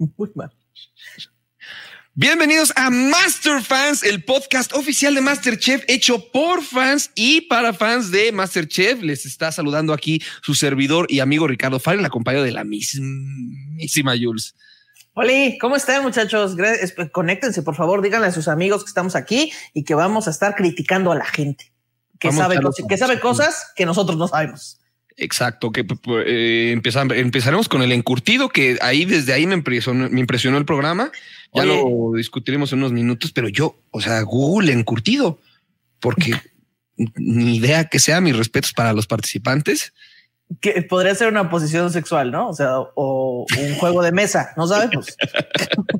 Muy mal. Bienvenidos a Master Fans, el podcast oficial de Masterchef hecho por fans y para fans de Masterchef. Les está saludando aquí su servidor y amigo Ricardo Farrell, acompañado de la mismísima Jules. Hola, ¿cómo están muchachos? Conéctense, por favor, díganle a sus amigos que estamos aquí y que vamos a estar criticando a la gente que sabe, que sabe cosas que nosotros no sabemos. Exacto, que eh, empezaremos con el encurtido, que ahí desde ahí me impresionó, me impresionó el programa. Ya lo discutiremos en unos minutos, pero yo, o sea, Google encurtido, porque ni idea que sea, mis respetos para los participantes. Que podría ser una posición sexual, ¿no? O sea, o un juego de mesa, no sabemos.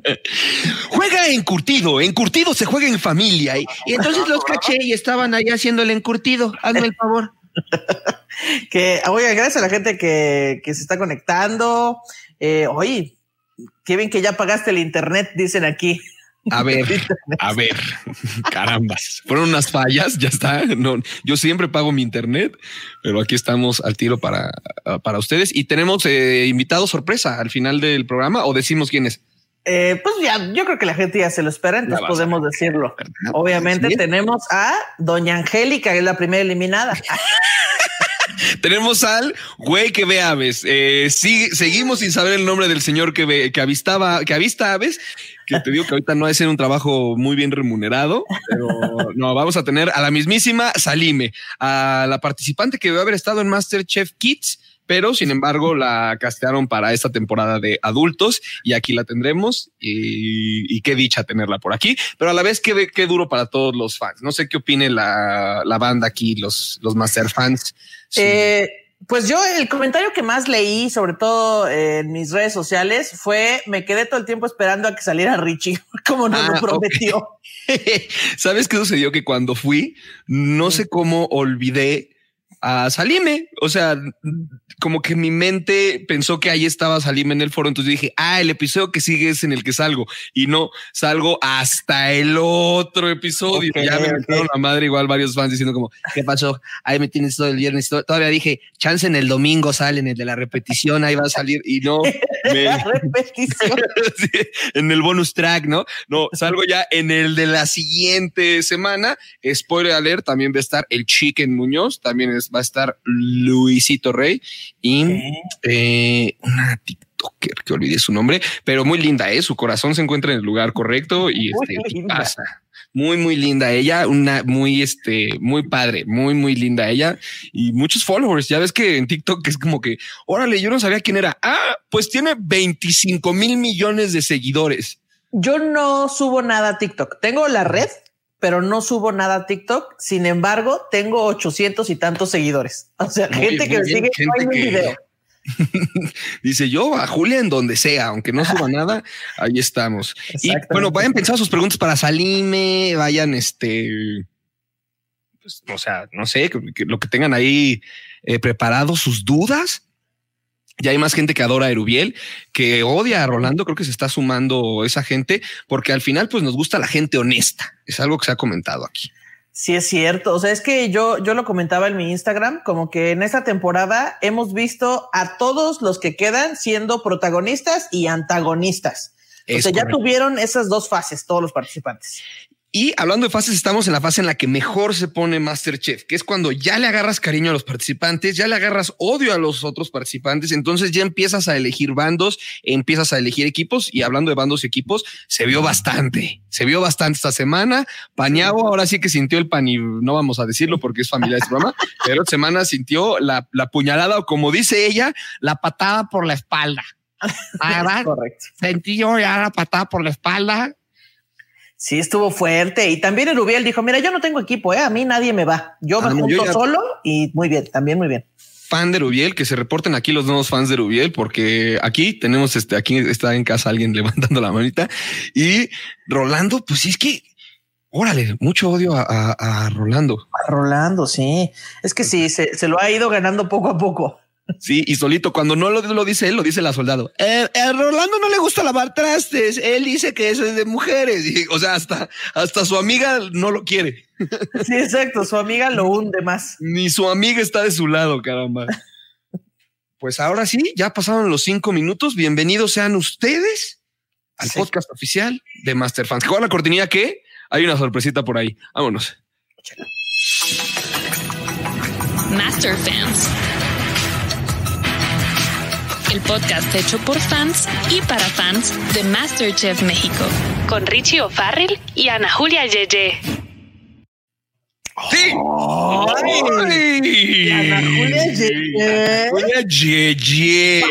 juega encurtido, encurtido se juega en familia. Y, y entonces los caché y estaban ahí haciendo el encurtido. Hazme el favor. que, oye, gracias a la gente que, se está conectando. Eh, oye, qué bien que ya pagaste el internet, dicen aquí. A ver, a ver, carambas. Fueron unas fallas, ya está. No, yo siempre pago mi internet, pero aquí estamos al tiro para, para ustedes y tenemos eh, invitado sorpresa al final del programa o decimos quién es. Eh, pues ya, yo creo que la gente ya se lo espera, entonces podemos decirlo. Obviamente tenemos a Doña Angélica, que es la primera eliminada. tenemos al güey que ve aves. Eh, seguimos sin saber el nombre del señor que ve, que avistaba, que avista aves. Que te digo que ahorita no es un trabajo muy bien remunerado, pero no, vamos a tener a la mismísima Salime, a la participante que debe haber estado en Masterchef Kids pero sin embargo la castearon para esta temporada de adultos y aquí la tendremos y, qué dicha tenerla por aquí, pero a la vez qué, qué duro para todos los fans. No sé qué opine la, banda aquí, los, los Master fans. Eh, pues yo el comentario que más leí, sobre todo en mis redes sociales, fue me quedé todo el tiempo esperando a que saliera Richie, como nos lo ah, prometió. ¿Sabes qué sucedió? Que cuando fui, no sé cómo olvidé a Salime. O sea, como que mi mente pensó que ahí estaba Salime en el foro. Entonces dije, ah, el episodio que sigue es en el que salgo. Y no, salgo hasta el otro episodio. ya me metieron la madre, igual varios fans diciendo como, ¿qué pasó? Ahí me tienes todo el viernes. Todavía dije, chance en el domingo sale, en el de la repetición, ahí va a salir. Y no. Me... repetición. en el bonus track, ¿no? No, salgo ya en el de la siguiente semana. Spoiler alert, también va a estar el Chicken Muñoz, también es va a estar Luisito Rey y eh, una TikToker que olvidé su nombre, pero muy linda, ¿eh? su corazón se encuentra en el lugar correcto y este, pasa. Muy, muy linda ella, una muy, este, muy padre, muy, muy linda ella y muchos followers. Ya ves que en TikTok es como que, órale, yo no sabía quién era. Ah, pues tiene 25 mil millones de seguidores. Yo no subo nada a TikTok. Tengo la red, pero no subo nada a TikTok. Sin embargo, tengo 800 y tantos seguidores. O sea, gente que me sigue en video. Dice yo a Julia en donde sea, aunque no suba nada, ahí estamos. Y bueno, vayan pensando sus preguntas para Salime, vayan este, pues, o sea, no sé, lo que tengan ahí eh, preparado, sus dudas ya hay más gente que adora a Erubiel, que odia a Rolando. Creo que se está sumando esa gente porque al final, pues nos gusta la gente honesta. Es algo que se ha comentado aquí. Sí, es cierto. O sea, es que yo, yo lo comentaba en mi Instagram, como que en esta temporada hemos visto a todos los que quedan siendo protagonistas y antagonistas. o sea, ya tuvieron esas dos fases todos los participantes. Y hablando de fases, estamos en la fase en la que mejor se pone Masterchef, que es cuando ya le agarras cariño a los participantes, ya le agarras odio a los otros participantes, entonces ya empiezas a elegir bandos, empiezas a elegir equipos y hablando de bandos y equipos, se vio bastante, se vio bastante esta semana. Pañago ahora sí que sintió el pan y no vamos a decirlo porque es familiar de este programa, pero esta semana sintió la, la puñalada o como dice ella, la patada por la espalda. Correcto. Sentí yo ya la patada por la espalda Sí, estuvo fuerte. Y también el Rubiel dijo, mira, yo no tengo equipo, ¿eh? a mí nadie me va. Yo me ah, junto solo y muy bien, también muy bien. Fan de Rubiel, que se reporten aquí los nuevos fans de Rubiel, porque aquí tenemos este, aquí está en casa alguien levantando la manita. Y Rolando, pues es que, órale, mucho odio a, Rolando. A Rolando, sí. Es que sí, se, se lo ha ido ganando poco a poco. Sí, y solito, cuando no lo, dice él, lo dice la soldado. Eh, eh, Rolando no le gusta lavar trastes. Él dice que eso es de mujeres. o sea, hasta, hasta su amiga no lo quiere. Sí, exacto. Su amiga lo hunde más. Ni su amiga está de su lado, caramba. Pues ahora sí, ya pasaron los cinco minutos. Bienvenidos sean ustedes al podcast oficial de Master Fans. ¿Con la cortinilla que hay una sorpresita por ahí? Vámonos. Master Fans. El podcast hecho por fans y para fans de Masterchef México. Con Richie O'Farrell y Ana Julia Yeye. ¡Sí! ¡Ay! Ana Julia Yeye. Julia Yeye.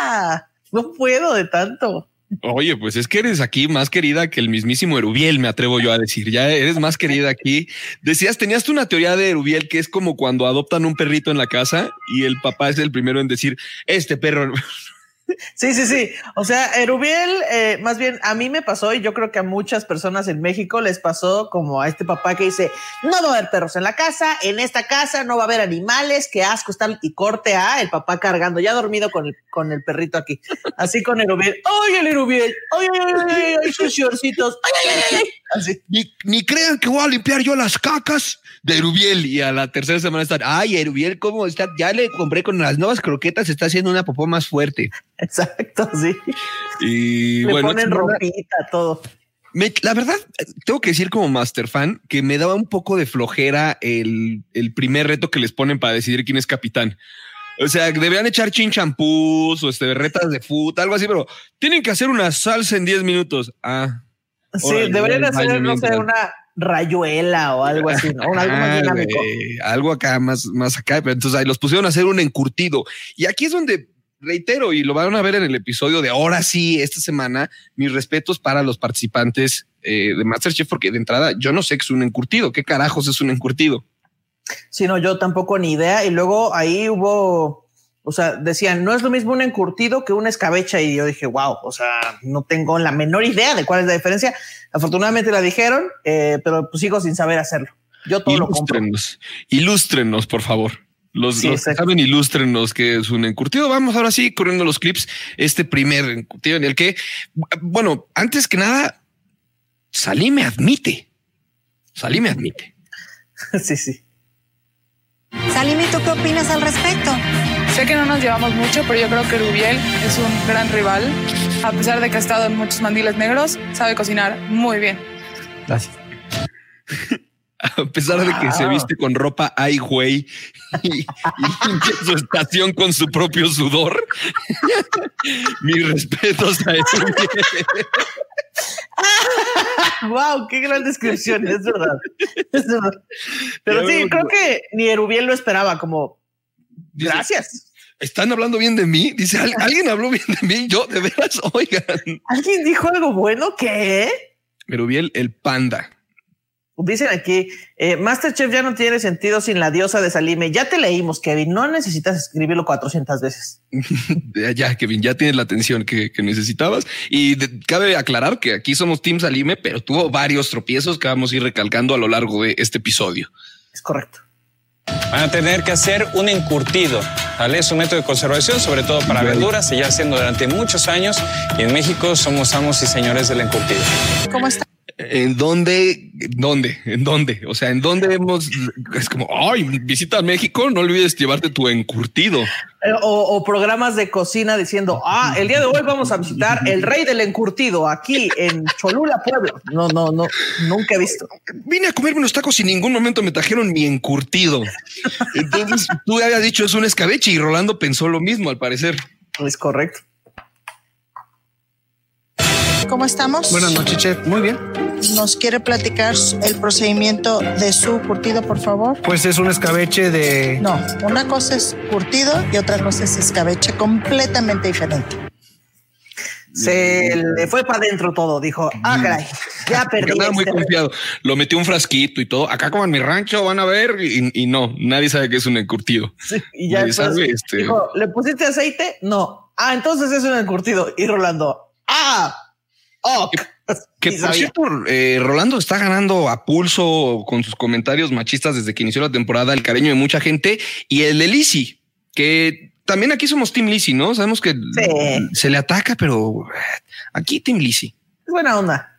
Ah, no puedo de tanto. Oye, pues es que eres aquí más querida que el mismísimo Erubiel, me atrevo yo a decir. Ya eres más querida aquí. Decías, tenías tú una teoría de Erubiel que es como cuando adoptan un perrito en la casa y el papá es el primero en decir, este perro Sí, sí, sí. O sea, Erubiel, eh, más bien a mí me pasó y yo creo que a muchas personas en México les pasó como a este papá que dice, no va a haber perros en la casa, en esta casa no va a haber animales, qué asco están y corte a el papá cargando, ya dormido con el, con el perrito aquí. Así con Erubiel, ¡ay, el Erubiel! ¡Ay, ay, ay, ay, ay, sus shortcitos! ¡Ay, ay, ay, ay! Así. Ni, ni crean que voy a limpiar yo las cacas de Erubiel. Y a la tercera semana están, ay, Erubiel, ¿cómo está? Ya le compré con las nuevas croquetas, está haciendo una popó más fuerte. Exacto, sí. Y Le bueno, ponen ropita, todo. me- la verdad, tengo que decir como Master Fan que me daba un poco de flojera el, el primer reto que les ponen para decidir quién es capitán. O sea, deberían echar chinchampús o este, retas de fútbol, algo así, pero tienen que hacer una salsa en 10 minutos. Ah, Sí, deberían hacer, no sé, una rayuela o algo así, ¿no? Algo más Ah, dinámico. güey, algo acá más, más acá. Entonces ahí los pusieron a hacer un encurtido. Y aquí es donde reitero, y lo van a ver en el episodio de ahora sí, esta semana, mis respetos para los participantes eh, de Masterchef, porque de entrada yo no sé qué es un encurtido. ¿Qué carajos es un encurtido? Sí, no, yo tampoco ni idea. Y luego ahí hubo, o sea, decían, no es lo mismo un encurtido que una escabecha. Y yo dije, wow, o sea, no tengo la menor idea de cuál es la diferencia. Afortunadamente la dijeron, eh, pero pues sigo sin saber hacerlo. Yo todo lo compro. Ilústrenos, ilústrenos, por favor. Los, Sí, los que saben, ilústrenos que es un encurtido. Vamos ahora sí corriendo los clips. Este primer encurtido en el que, bueno, antes que nada, Salí me admite. Salí me admite. sí, sí. Salim, ¿y tú qué opinas al respecto? Sé que no nos llevamos mucho, pero yo creo que Rubiel es un gran rival. A pesar de que ha estado en muchos mandiles negros, sabe cocinar muy bien. Gracias. A pesar de que se Wow. viste con ropa ay güey y, y limpia su estación con su propio sudor. Mis respetos a él. wow, qué gran descripción, es verdad. Es verdad. Pero sí, creo que ni Erubiel lo esperaba, como Dice, gracias. Están hablando bien de mí. Dice "Al- alguien habló bien de mí. Yo de veras, oigan. ¿Alguien dijo algo bueno? ¿Qué? Merubiel, el panda. Dicen aquí, eh, Masterchef ya no tiene sentido sin la diosa de Salime. Ya te leímos, Kevin. No necesitas escribirlo 400 veces. Ya, Kevin, ya tienes la atención que, que necesitabas. Y de- cabe aclarar que aquí somos Team Salime, pero tuvo varios tropiezos que vamos a ir recalcando a lo largo de este episodio. Es correcto. Van a tener que hacer un encurtido. ¿vale? Es un método de conservación, sobre todo para verduras. Se lleva haciendo durante muchos años y en México somos amos y señores del encurtido. ¿Cómo está? ¿En dónde? ¿En dónde? ¿En dónde? O sea, ¿en dónde hemos? Es como, ay, visita a México, no olvides llevarte tu encurtido. Eh, O, o programas de cocina diciendo, ah, el día de hoy vamos a visitar el rey del encurtido aquí en Cholula, Pueblo. No, no, no, nunca he visto. Vine a comerme unos tacos y en ningún momento me trajeron mi encurtido. Entonces tú habías dicho es un escabeche y Rolando pensó lo mismo al parecer. Es correcto. ¿Cómo estamos? Buenas noches, chef. Muy bien. ¿Nos quiere platicar el procedimiento de su curtido, por favor? Pues es un escabeche de. No, una cosa es curtido y otra cosa es escabeche, completamente diferente. Se le fue para adentro todo. Dijo, ah, caray, ya perdí. Andaba muy este confiado. Lo metió un frasquito y todo. Acá como en mi rancho van a ver y, y no, nadie sabe que es un encurtido. Sí, y ya después sabe, este- dijo, ¿le pusiste aceite? No. Ah, entonces es un encurtido. Y Rolando, ah, oh. Que por cierto, eh, Rolando está ganando a pulso con sus comentarios machistas desde que inició la temporada, el cariño de mucha gente y el de Lizzy, que también aquí somos Team Lizzy, ¿no? Sabemos que Sí. se le ataca, pero eh, aquí Team Lizzy. Es buena onda.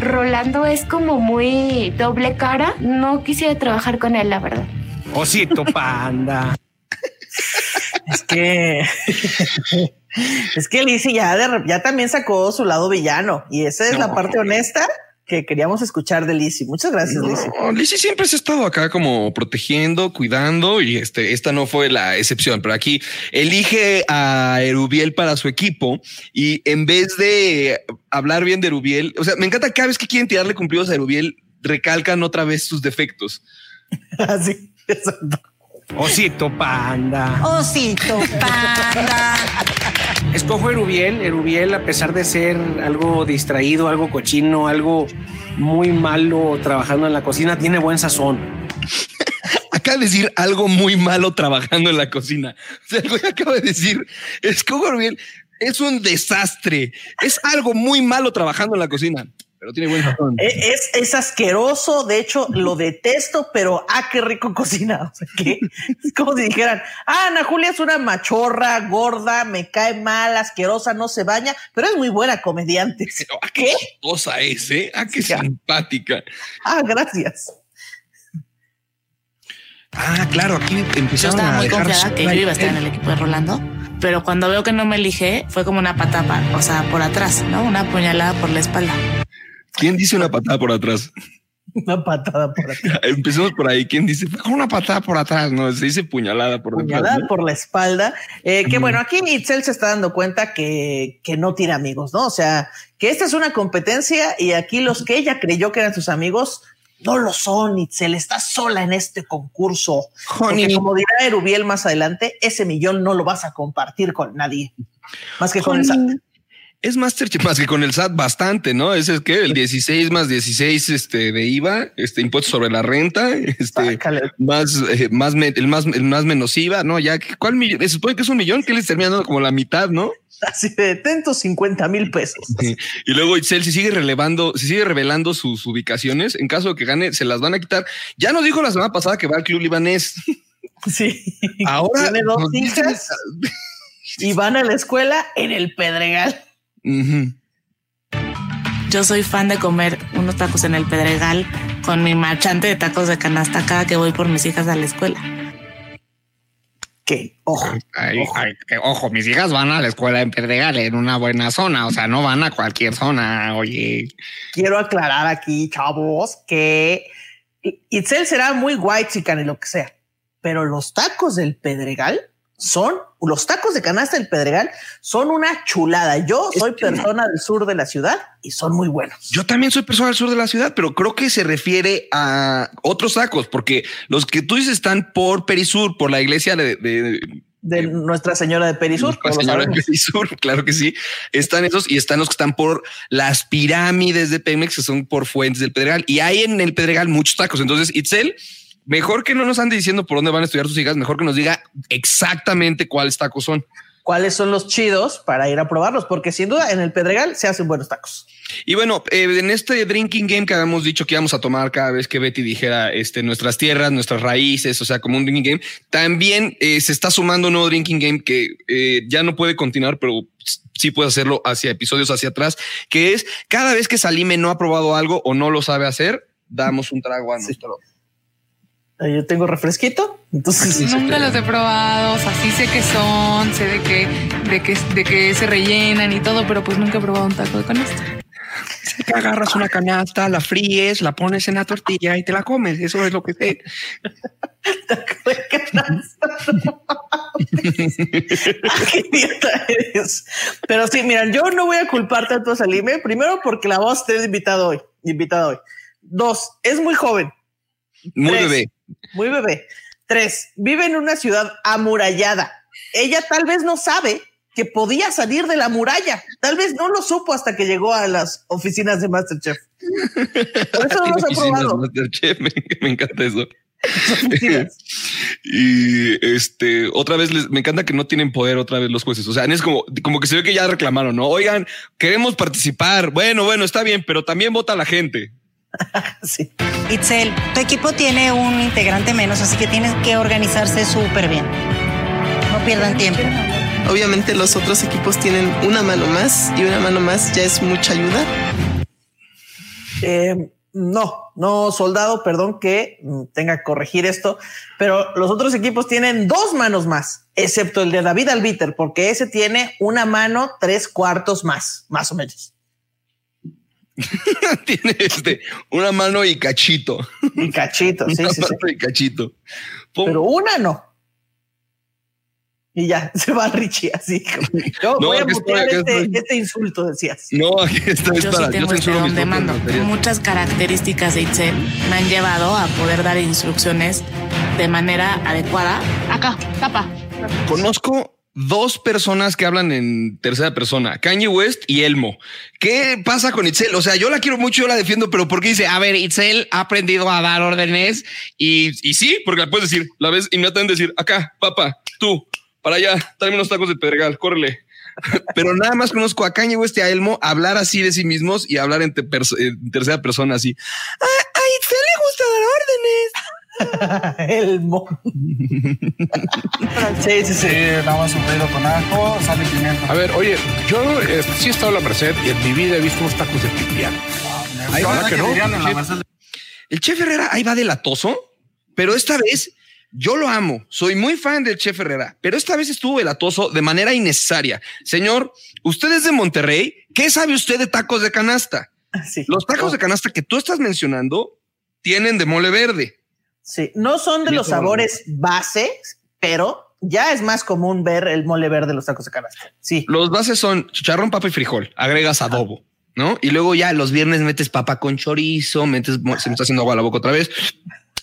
Rolando es como muy doble cara. No quisiera trabajar con él, la verdad. Osito panda. Es que es que Lizzie ya, de- ya también sacó su lado villano y esa es la parte honesta que queríamos escuchar de Lizzie. Muchas gracias, Lizzie. No, Lizzie siempre se ha estado acá como protegiendo, cuidando y este, esta no fue la excepción, pero aquí elige a Erubiel para su equipo y en vez de hablar bien de Erubiel, o sea, me encanta cada vez que quieren tirarle cumplidos a Erubiel, recalcan otra vez sus defectos. Así, exacto. Osito panda. Osito, panda. Escojo Erubiel. Erubiel, a pesar de ser algo distraído, algo cochino, algo muy malo trabajando en la cocina, tiene buen sazón. Acaba de decir algo muy malo trabajando en la cocina. O sea, acaba de decir, escojo Erubiel, es un desastre, es algo muy malo trabajando en la cocina, pero tiene buen sazón. E- Es, es asqueroso, de hecho lo detesto, pero ah, qué rico cocina. O sea, que es como si dijeran, ah, Ana Julia es una machorra, gorda, me cae mal, asquerosa, no se baña, pero es muy buena comediante. Pero, ¿a qué cosa es, eh? ¿A qué simpática? Ah, gracias. Ah, claro, aquí Yo empezaron estaba a muy confiada que yo iba a estar en el equipo de Rolando, pero cuando veo que no me elige, fue como una patapa, o sea, por atrás, ¿no? Una puñalada por la espalda. ¿Quién dice una patada por atrás? Una patada por aquí. Empecemos por ahí. ¿Quién dice "Fue una patada por atrás? No, se dice puñalada por puñalada ¿no? por la espalda. Eh, que bueno, aquí Itzel se está dando cuenta que, que no tiene amigos, ¿no? O sea, que esta es una competencia y aquí los que ella creyó que eran sus amigos no lo son. Itzel está sola en este concurso. Porque Honey. como dirá Erubiel más adelante, ese millón no lo vas a compartir con nadie más que con el SAT. Es Masterchef más que con el SAT bastante, ¿no? Ese es que el 16 más 16 este, de IVA, este impuesto sobre la renta, este más, eh, más, el más, el más menos IVA, ¿no? Ya, ¿cuál millón? Se supone que es un millón que les termina dando como la mitad, ¿no? Así de tentos 50 mil pesos. Y luego Itzel, si sigue relevando, si sigue revelando sus ubicaciones, en caso de que gane, se las van a quitar. Ya nos dijo la semana pasada que va al club libanés. Sí. Ahora tiene dos hijas y van a la escuela en el Pedregal. Ujú. Yo soy fan de comer unos tacos en el Pedregal con mi marchante de tacos de canasta cada que voy por mis hijas a la escuela. Que, ojo, Ay, ay, que, ojo, mis hijas van a la escuela en Pedregal, en una buena zona, o sea, no van a cualquier zona, oye. quiero aclarar aquí, chavos, que Itzel será muy white chican y lo que sea, pero los tacos del Pedregal son, los tacos de canasta del Pedregal son una chulada. Yo soy persona del sur de la ciudad y son muy buenos. Yo también soy persona del sur de la ciudad, pero creo que se refiere a otros tacos, porque los que tú dices están por Perisur, por la iglesia de, de- De Nuestra Señora de Perisur. Nuestra lo Señora de. Perisur, claro que sí. Están esos y están los que están por las pirámides de Pemex, que son por fuentes del Pedregal. Y hay en el Pedregal muchos tacos. Entonces, Itzel, mejor que no nos ande diciendo por dónde van a estudiar sus hijas, mejor que nos diga exactamente cuáles tacos son. ¿Cuáles son los chidos para ir a probarlos? Porque sin duda en el Pedregal se hacen buenos tacos. Y bueno, eh, en este drinking game que habíamos dicho que íbamos a tomar cada vez que Betty dijera este, nuestras tierras, nuestras raíces, o sea, como un drinking game, también eh, se está sumando un nuevo drinking game que eh, ya no puede continuar, pero sí puede hacerlo hacia episodios hacia atrás, que es cada vez que Salime no ha probado algo o no lo sabe hacer, damos un trago a nuestro. Yo tengo refresquito, entonces Nunca los he probado, o sea, sí sé qué son, sé de qué, de qué, de qué se rellenan y todo, pero pues nunca he probado un taco de canasta. que agarras una canasta, la fríes, la pones en la tortilla y te la comes. Eso es lo que sé. Qué idiota eres. Pero sí, miran, yo no voy a culpar tanto a Salime. Primero, porque la vamos a tener invitado hoy. Invitada hoy. Dos, es muy joven. Muy Tres, bebé. Muy bebé. Tres, vive en una ciudad amurallada. Ella tal vez no sabe que podía salir de la muralla. Tal vez no lo supo hasta que llegó a las oficinas de Masterchef. Por eso no los ha probado. Masterchef, me, me encanta eso. Y este, otra vez les, me encanta que no tienen poder otra vez los jueces. O sea, es como, como que se ve que ya reclamaron, ¿no? Oigan, queremos participar. Bueno, bueno, está bien, pero también vota la gente. Sí. Itzel, tu equipo tiene un integrante menos, así que tienes que organizarse súper bien. No pierdan tiempo. Obviamente los otros equipos tienen una mano más y una mano más ya es mucha ayuda. Eh, no, no, soldado, perdón que tenga que corregir esto, pero los otros equipos tienen dos manos más. excepto el de David Albiter, porque ese tiene una mano tres cuartos más, más o menos. tiene este, una mano y cachito. Y cachito, sí, Una sí, sí. y cachito. Pum. Pero una no. Y ya, se va Richie así. Yo No, voy a mutear este, estoy. este insulto, decías. No, aquí está, es Yo para, sí yo este de mando. Muchas características de Itzel me han llevado a poder dar instrucciones de manera adecuada. Acá, tapa. Conozco dos personas que hablan en tercera persona, Kanye West y Elmo. ¿Qué pasa con Itzel? O sea, yo la quiero mucho, yo la defiendo, pero ¿por qué dice, a ver, Itzel ha aprendido a dar órdenes? Y, y sí, porque la puedes decir, la ves inmediatamente decir, acá, papá, tú, para allá, tráeme unos tacos de pedregal, córrele. Pero nada más conozco a Kanye West y a Elmo hablar así de sí mismos y hablar en, en tercera persona así. A, a Itzel le gusta dar órdenes. Elmo. sí, sí, sí. nada más sofrido con ajo, sal y pimienta. A ver, oye, yo eh, sí he estado en la Merced y en mi vida he visto unos tacos de pipián. Ahí va, ¿Verdad que no? El chef Herrera ahí va de latoso, pero esta vez yo lo amo. Soy muy fan del chef Herrera, pero esta vez estuvo de latoso de manera innecesaria. Señor, usted es de Monterrey. ¿Qué sabe usted de tacos de canasta? Sí. Los tacos de canasta que tú estás mencionando tienen de mole verde. Sí, no son de los sabores base, pero ya es más común ver el mole verde de los tacos de canasta. Sí. Los bases son chicharrón, papa y frijol. Agregas adobo, ¿no? Y luego ya los viernes metes papa con chorizo, metes, se me está haciendo agua la boca otra vez.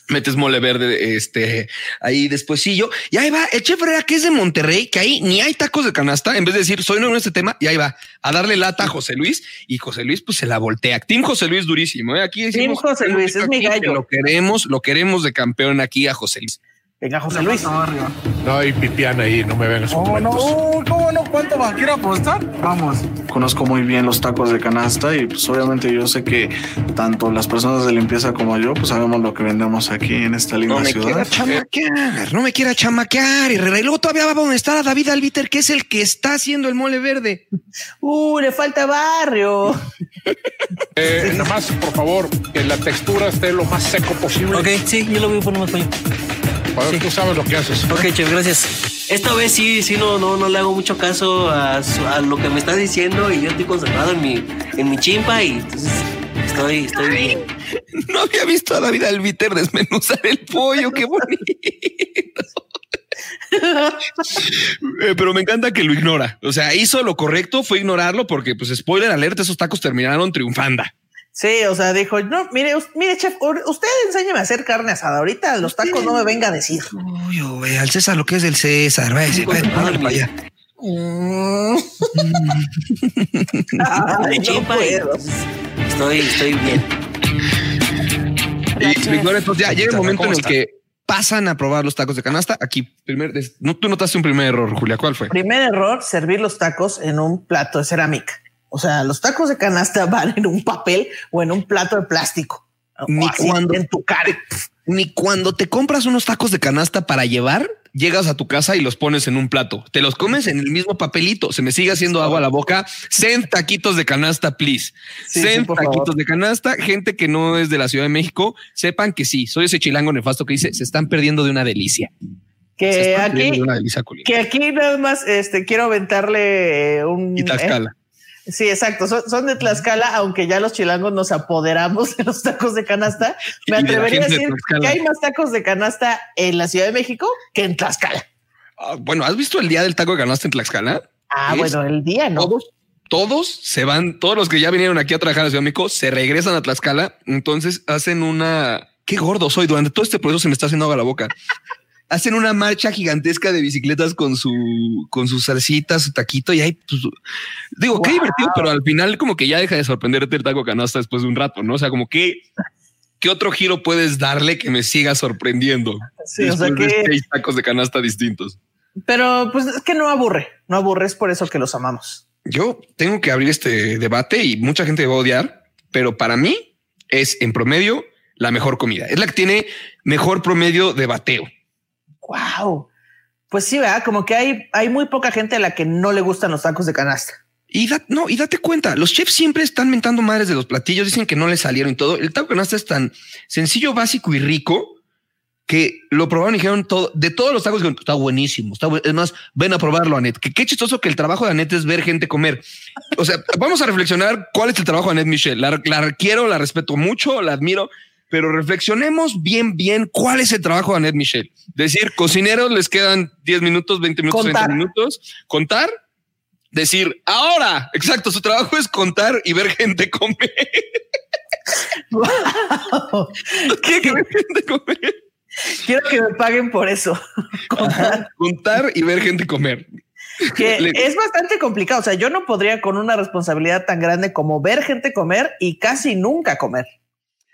Metes mole verde, este, ahí despuesillo. Y ahí va el chef Herrera, que es de Monterrey, que ahí ni hay tacos de canasta. En vez de decir, soy nuevo en este tema, y ahí va a darle lata a José Luis. Y José Luis, pues se la voltea. Team José Luis durísimo. ¿eh? Aquí decimos, José Luis, es mi que gallo. Lo queremos, lo queremos de campeón aquí a José Luis. Venga, José Luis. No hay pipián ahí, no me vengas con ¿Cómo no? ¿Cómo no? ¿Cuánto va? ¿Quiere apostar? Vamos. Conozco muy bien los tacos de canasta y pues obviamente yo sé que tanto las personas de limpieza como yo pues sabemos lo que vendemos aquí en esta linda No me ciudad. quiera chamaquear, no me quiera chamaquear. Herrera. Y luego todavía va a amonestar a David Albiter, que es el que está haciendo el mole verde. Uh, le falta barrio. Eh, Nada más, por favor, que la textura esté lo más seco posible. Ok, sí, yo lo voy a poner más pollo. Bueno, Tú sabes lo que haces. Ok, chef, gracias. Esta vez sí, sí, no, no, no le hago mucho caso a, lo que me está diciendo y yo estoy concentrado en mi, en mi chimpa y entonces estoy, estoy bien. No había visto a David Albiter desmenuzar el pollo, qué bonito. Eh, Pero me encanta que lo ignora. O sea, hizo lo correcto, fue ignorarlo porque, pues, spoiler alert, esos tacos terminaron triunfando. Sí, o sea, dijo, no, mire, mire, chef, usted enséñeme a hacer carne asada. Ahorita los tacos no me venga a decir. Uy, güey, al César lo que es del César. Va a decir, "Ven, órale para allá". Ay, no puedo. estoy, estoy bien. Y entonces ya llega el momento en ¿cómo el que pasan a probar los tacos de canasta. Aquí, primer, no, tú notaste un primer error, Julia. ¿Cuál fue? Primer error, servir los tacos en un plato de cerámica. O sea, los tacos de canasta van en un papel o en un plato de plástico. Ni cuando en tu cara. Ni cuando te compras unos tacos de canasta para llevar, llegas a tu casa y los pones en un plato. Te los comes en el mismo papelito. Se me sigue haciendo agua a la boca. Send taquitos de canasta, please. Sí, taquitos favor. de canasta. Gente que no es de la Ciudad de México, sepan que sí, soy ese chilango nefasto que dice se están perdiendo de una delicia. Que aquí, de una delicia que aquí nada más este, quiero aventarle eh, un. Y Tlaxcala. eh, Sí, exacto. Son, son de Tlaxcala, aunque ya los chilangos nos apoderamos de los tacos de canasta. Me de atrevería a de decir que hay más tacos de canasta en la Ciudad de México que en Tlaxcala. Ah, bueno, ¿has visto el día del taco de canasta en Tlaxcala? Ah, Es- bueno, el día no. Todos, todos se van, todos los que ya vinieron aquí a trabajar a la Ciudad de México se regresan a Tlaxcala. Entonces hacen una. Qué gordo soy. Durante todo este proceso se me está haciendo agua la boca. Hacen una marcha gigantesca de bicicletas con su, con sus salsitas, su taquito y ahí, pues, digo, qué divertido, pero al final como que ya deja de sorprenderte el taco de canasta después de un rato, ¿no? O sea, como que, ¿qué otro giro puedes darle que me siga sorprendiendo? Sí, o sea de que- seis tacos de canasta distintos. Pero pues es que no aburre, no aburre, es por eso que los amamos. Yo tengo que abrir este debate y mucha gente va a odiar, pero para mí es en promedio la mejor comida. Es la que tiene mejor promedio de bateo. Wow. Pues sí, ¿verdad? Como que hay, hay muy poca gente a la que no le gustan los tacos de canasta. Y no, y date cuenta, los chefs siempre están mentando madres de los platillos, dicen que no les salieron y todo. El taco de canasta es tan sencillo, básico y rico que lo probaron y dijeron todo, de todos los tacos, está buenísimo, está Es más, ven a probarlo, Anet. Que qué chistoso que el trabajo de Anet es ver gente comer. O sea, vamos a reflexionar cuál es el trabajo de Anet Michelle. La, la quiero, la respeto mucho, la admiro, pero reflexionemos bien, bien cuál es el trabajo de Anet Michelle. Decir, cocineros les quedan 10 minutos, 20 minutos, Contar. 30 minutos, contar, decir, ahora, exacto, su trabajo es contar y ver gente comer. ¿Qué, que ver gente comer? Quiero que me paguen por eso. Contar. Contar y ver gente comer. que Le- es bastante complicado. O sea, yo no podría con una responsabilidad tan grande como ver gente comer y casi nunca comer.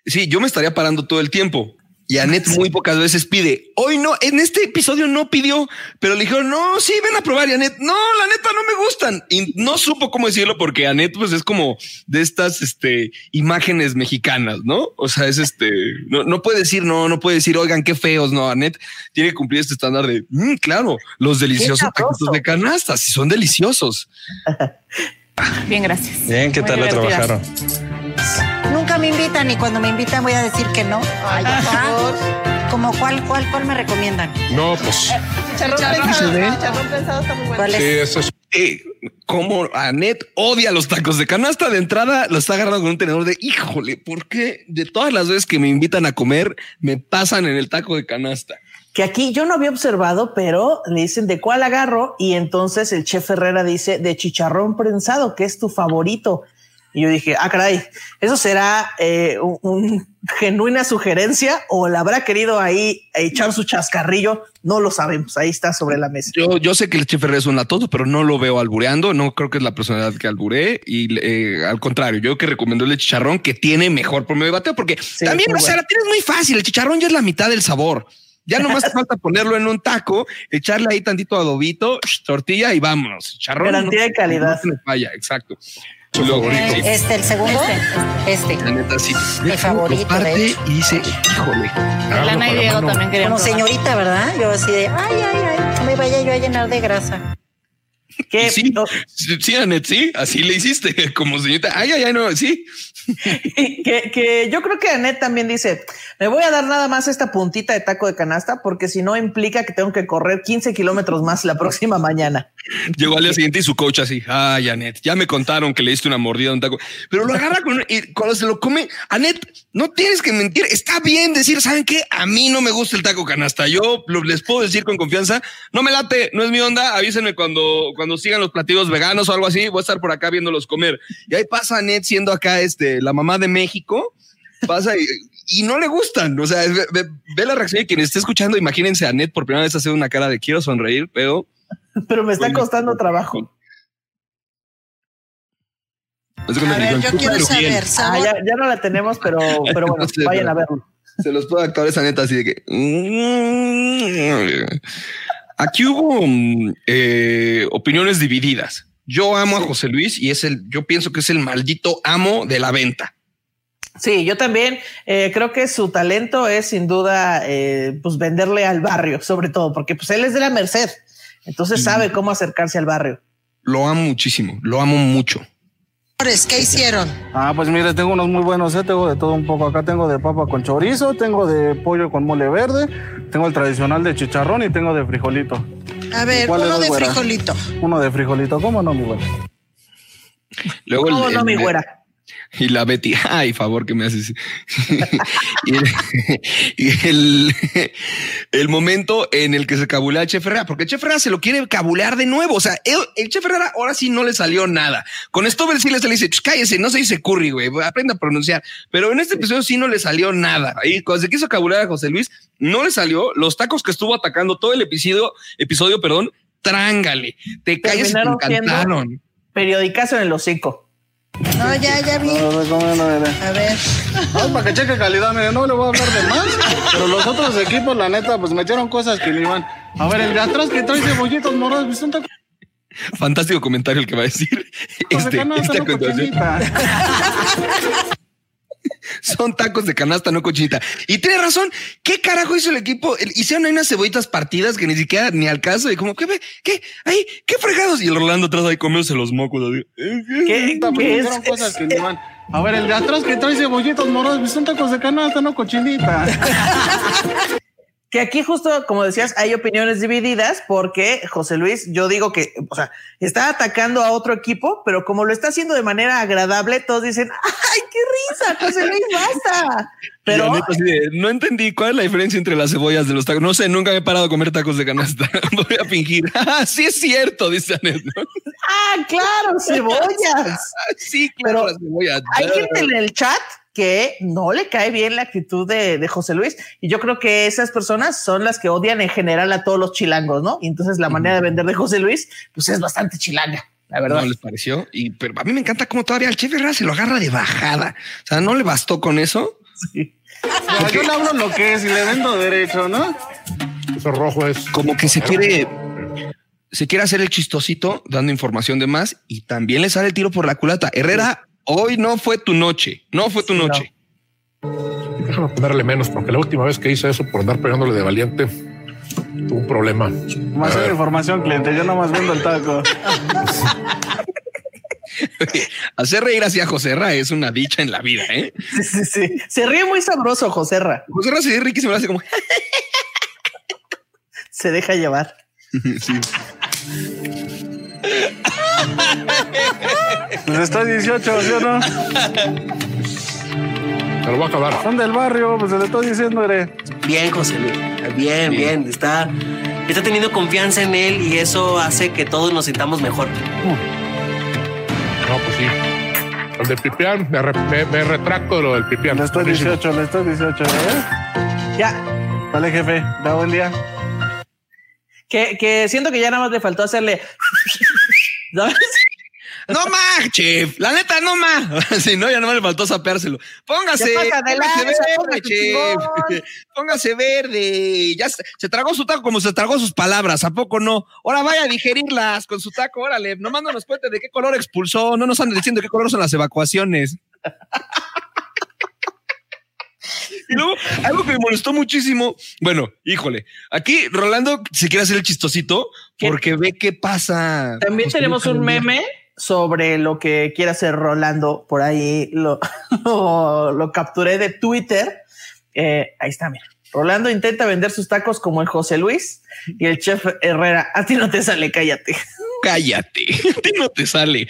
Sí, yo me estaría parando todo el tiempo. Y Anet muy pocas veces pide. Hoy no, en este episodio no pidió, pero le dijeron, no, sí, ven a probar. Y Anet, no, la neta no me gustan. Y no supo cómo decirlo porque Anet, pues es como de estas este, imágenes mexicanas, ¿no? O sea, es este, no, no puede decir, no, no puede decir, oigan, qué feos. No, Anet tiene que cumplir este estándar de, "Mm, claro, los deliciosos taquitos de canasta, sí son deliciosos. Bien, gracias. Bien, ¿qué Muy tal lo divertidas. trabajaron? Nunca me invitan y cuando me invitan voy a decir que no. Ay, como cuál, cuál, cuál me recomiendan. No, pues Chicharrón pensado, pensado, chicharrón pensado está muy bueno. ¿Cuál sí, es? eso es Eh, como Anet odia los tacos de canasta de entrada, lo está agarrando con un tenedor de híjole, ¿por qué de todas las veces que me invitan a comer me pasan en el taco de canasta? Que aquí yo no había observado, pero le dicen de cuál agarro y entonces el chef Herrera dice de chicharrón prensado, que es tu favorito. Y yo dije, ah, caray, eso será eh, un, un genuina sugerencia o le habrá querido ahí echar su chascarrillo. No lo sabemos. Ahí está sobre la mesa. Yo, yo sé que el Herrera es un latoso, pero no lo veo albureando. No creo que es la personalidad que alburé. Y eh, al contrario, yo que recomiendo el chicharrón que tiene mejor promedio de bateo, porque también, o sea, la tienes muy fácil. El chicharrón ya es la mitad del sabor. Ya nomás te falta ponerlo en un taco, echarle ahí tantito adobito, tortilla y vámonos. Chicharrón. Garantía de calidad. No se me falla, exacto. Luego, sí, Este, el segundo. Este. la neta, sí. Mi favorito, parte de hecho. y dice, híjole. Lana y Diego también querían Como probar. señorita, ¿verdad? Yo así de, ay, ay, ay, no me vaya yo a llenar de grasa. Sí, sí, sí, Anet, sí, así le hiciste, como señorita. Ay, ay, ay, no, sí. que, que yo creo que Anet también dice, me voy a dar nada más esta puntita de taco de canasta porque si no implica que tengo que correr 15 kilómetros más la próxima mañana. Llegó al día siguiente y su coach así, ay, Anet, ya me contaron que le diste una mordida a un taco, pero lo agarra con, y cuando se lo come, Anet, no tienes que mentir, está bien decir, ¿saben qué? A mí no me gusta el taco canasta, yo les puedo decir con confianza, no me late, no es mi onda, avísenme cuando, cuando sigan los platillos veganos o algo así, voy a estar por acá viéndolos comer. Y ahí pasa Anet siendo acá este, la mamá de México, pasa y, y no le gustan, o sea, ve, ve- ve la reacción de quien esté escuchando, imagínense a Anet por primera vez hacer una cara de quiero sonreír, pero... Pero me está Bueno. costando trabajo. A ver, yo "Tú, quiero pero bien". saber, Ah, ya, ya no la tenemos, pero, pero bueno, No sé, vayan pero- a verlo. Se los puedo actuar esa neta así de que. "Mm". Aquí hubo mm, eh, opiniones divididas. Yo amo a José Luis y es el, yo pienso que es el maldito amo de la venta. Sí, yo también eh, creo que su talento es sin duda pues pues venderle al barrio, sobre todo, porque pues él es de la Merced, entonces sabe cómo acercarse al barrio. Lo amo muchísimo, lo amo mucho. ¿Qué hicieron? Ah, pues mire, tengo unos muy buenos, ¿eh? tengo de todo un poco. Acá tengo de papa con chorizo, tengo de pollo con mole verde, tengo el tradicional de chicharrón y tengo de frijolito. A ver, ¿Cuál uno es, de güera? frijolito. Uno de frijolito, ¿cómo no, mi güera? Luego el- ¿Cómo no, el- mi güera? Y la Betty, ay, favor que me haces. y el, y el, el momento en el que se cabulea a Chef Herrera, porque Herrera se lo quiere cabulear de nuevo. O sea, el, el Herrera ahora sí no le salió nada. Con esto sí le dice, "Ch, cállese, no se dice curry, güey, aprenda a pronunciar. Pero en este episodio sí no le salió nada. Y cuando se quiso cabulear a José Luis, no le salió. Los tacos que estuvo atacando todo el episodio, episodio, perdón, trángale. Te calles y te encantaron. Periodicazo en el hocico. No, ya, ya vi. No, no, no, no. A ver. No, para que cheque calidad, mire, no le voy a hablar de más, pero los otros equipos, la neta, pues metieron cosas que ni van. A ver, el de atrás que trae cebollitos morados, ¿viste un taco Fantástico comentario el que va a decir. de Este, esta continuación. Son tacos de canasta, no cochinita. Y tiene razón. ¿Qué carajo hizo el equipo? Hicieron ahí unas cebollitas partidas que ni siquiera ni al caso. Y como, ¿qué? ve? ¿Qué? Ahí, ¿qué fregados? Y el Rolando atrás ahí comiéndose los mocos. así. ¿Qué, Pues qué es? metieron cosas que ni van. A ver, el de atrás que trae cebollitos morados, ¿viste un tacos de canasta, no cochinita? Que aquí justo, como decías, hay opiniones divididas porque José Luis, yo digo que, o sea, está atacando a otro equipo, pero como lo está haciendo de manera agradable, todos dicen, ¡ay, qué risa, José Luis, basta! Pero neta, no entendí cuál es la diferencia entre las cebollas de los tacos. No sé, nunca me he parado a comer tacos de canasta. Voy a fingir. Ah, sí es cierto, dice Anet. ¿no? ah, claro, cebollas. sí, claro, cebollas. Hay gente en el chat que no le cae bien la actitud de, de, José Luis. Y yo creo que esas personas son las que odian en general a todos los chilangos, ¿no? Y entonces la manera de vender de José Luis, pues es bastante chilanga. La verdad. No les pareció. Y pero a mí me encanta cómo todavía el chef Herrera se lo agarra de bajada. O sea, no le bastó con eso. Sí. Porque... Yo le hablo lo que es y le vendo derecho, ¿no? Eso rojo es como que se quiere se quiere hacer el chistosito dando información de más y también le sale el tiro por la culata. Herrera, hoy no fue tu noche, no fue tu noche. No. Déjame ponerle menos, porque la última vez que hice eso por andar pegándole de valiente, tuvo un problema. Más información, cliente, yo nomás vendo el taco. Hacer reír así a Joserra es una dicha en la vida, ¿eh? Sí, sí, sí. Se ríe muy sabroso, Joserra. Joserra se ríe riquísimo, hace como... se deja llevar. sí. Pues está 18, ¿sí o no? Te lo voy a acabar. Son del barrio, pues se le estoy diciendo, Ere. Bien, José Luis. Bien, bien, bien. Está, está teniendo confianza en él y eso hace que todos nos sintamos mejor. No, pues sí. El de Pipián, me, re, me, me, retracto de lo del Pipián. Le estoy 18, le estoy 18, ¿eh? Ya. Vale, jefe. Da buen día. Que, que siento que ya nada más le faltó hacerle. ¿Sabes? No más, chef. La neta, no más. Si no, ya no me le faltó sapeárselo. Póngase, póngase verde, chef. Póngase verde. Ya se, se, tragó su taco como se tragó sus palabras. ¿A poco no? Ahora vaya a digerirlas con su taco. Órale, nomás no nos cuente de qué color expulsó. No nos anden diciendo qué color son las evacuaciones. Y luego, algo que me molestó muchísimo. Bueno, híjole, aquí Rolando se quiere hacer el chistosito porque ve qué pasa. También pues, tenemos un meme sobre lo que quiere hacer Rolando. Por ahí lo, lo, capturé de Twitter. Eh, ahí está, mira. Rolando intenta vender sus tacos como el José Luis y el chef Herrera. A ti no te sale, cállate. Cállate, a ti no te sale,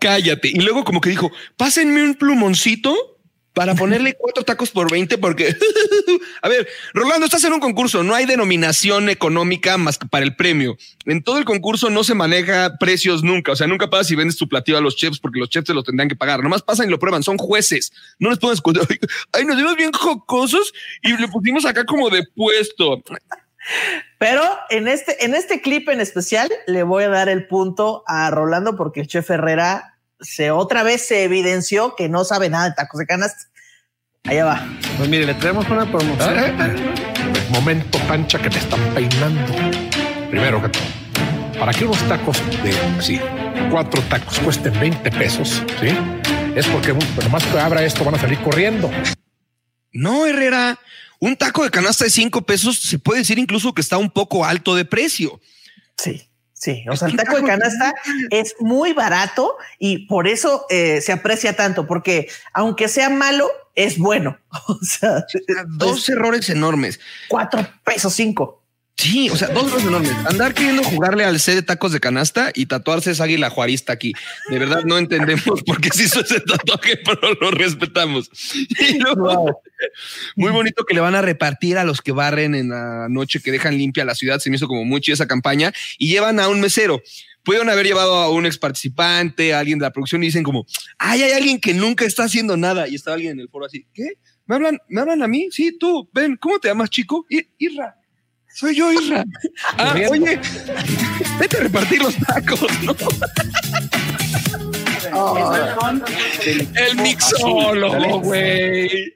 cállate. Y luego como que dijo, pásenme un plumoncito para ponerle cuatro tacos por 20, porque, a ver, Rolando, estás en un concurso, no hay denominación económica más que para el premio. En todo el concurso no se maneja precios nunca, o sea, nunca pasa si vendes tu platillo a los chefs, porque los chefs te lo tendrán que pagar. Nomás pasan y lo prueban, son jueces. No les pueden escuchar. Ay, nos vimos bien jocosos y le pusimos acá como de puesto. Pero en este, en este clip en especial le voy a dar el punto a Rolando porque el chef Herrera se otra vez se evidenció que no sabe nada de tacos de canasta. Allá va. Pues mire, le traemos una promoción. Momento pancha que te están peinando. Primero que todo, para que unos tacos de, sí, cuatro tacos cuesten 20 pesos, ¿sí? Es porque nomás que abra esto van a salir corriendo. No, Herrera, un taco de canasta de cinco pesos se puede decir incluso que está un poco alto de precio. Sí. Sí, o sea, el taco de canasta es muy barato y por eso eh, se aprecia tanto, porque aunque sea malo, es bueno. O sea, dos es, errores enormes. Cuatro pesos cinco. Sí, o sea, dos errores enormes. Andar queriendo jugarle al C de tacos de canasta y tatuarse esa águila juarista aquí. De verdad no entendemos por qué se hizo ese tatuaje, pero lo respetamos. Y luego, wow. muy bonito que le van a repartir a los que barren en la noche que dejan limpia la ciudad. Se me hizo como muy chida esa campaña y llevan a un mesero. Pudieron haber llevado a un ex participante, a alguien de la producción y dicen como, ay, hay alguien que nunca está haciendo nada. Y está alguien en el foro así, ¿qué? ¿Me hablan, ¿Me hablan a mí? Sí, tú, ven, ¿cómo te llamas, chico? Irra. Soy yo, Isra. Ah, oye, vete a repartir los tacos, ¿no? Oh, el mixólogo, güey.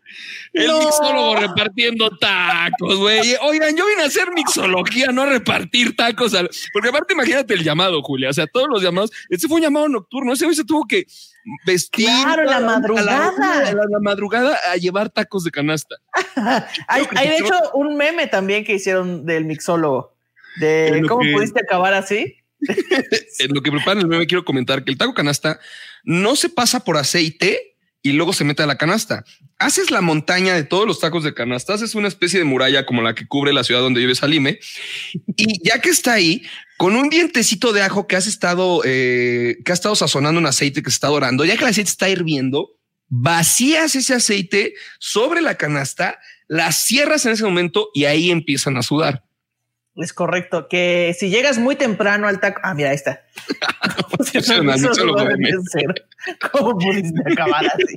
El no. mixólogo repartiendo tacos, güey. Oigan, yo vine a hacer mixología, no a repartir tacos. Al... Porque aparte, imagínate el llamado, Julia. O sea, todos los llamados. Este fue un llamado nocturno. Ese güey se tuvo que vestir. Claro, la madrugada. A la, a la, la madrugada a llevar tacos de canasta. hay, hay de hecho un meme también que hicieron del mixólogo. De cómo que... pudiste acabar así. en lo que preparan el meme, quiero comentar que el taco canasta no se pasa por aceite y luego se mete a la canasta. Haces la montaña de todos los tacos de canasta, haces una especie de muralla como la que cubre la ciudad donde vive Salime. Y ya que está ahí, con un dientecito de ajo que has estado, eh, que ha estado sazonando un aceite que está dorando, ya que el aceite está hirviendo, vacías ese aceite sobre la canasta, la cierras en ese momento y ahí empiezan a sudar. Es correcto. Que si llegas muy temprano al taco. Ah, mira, ahí está. ¿Cómo pudiste acabar así?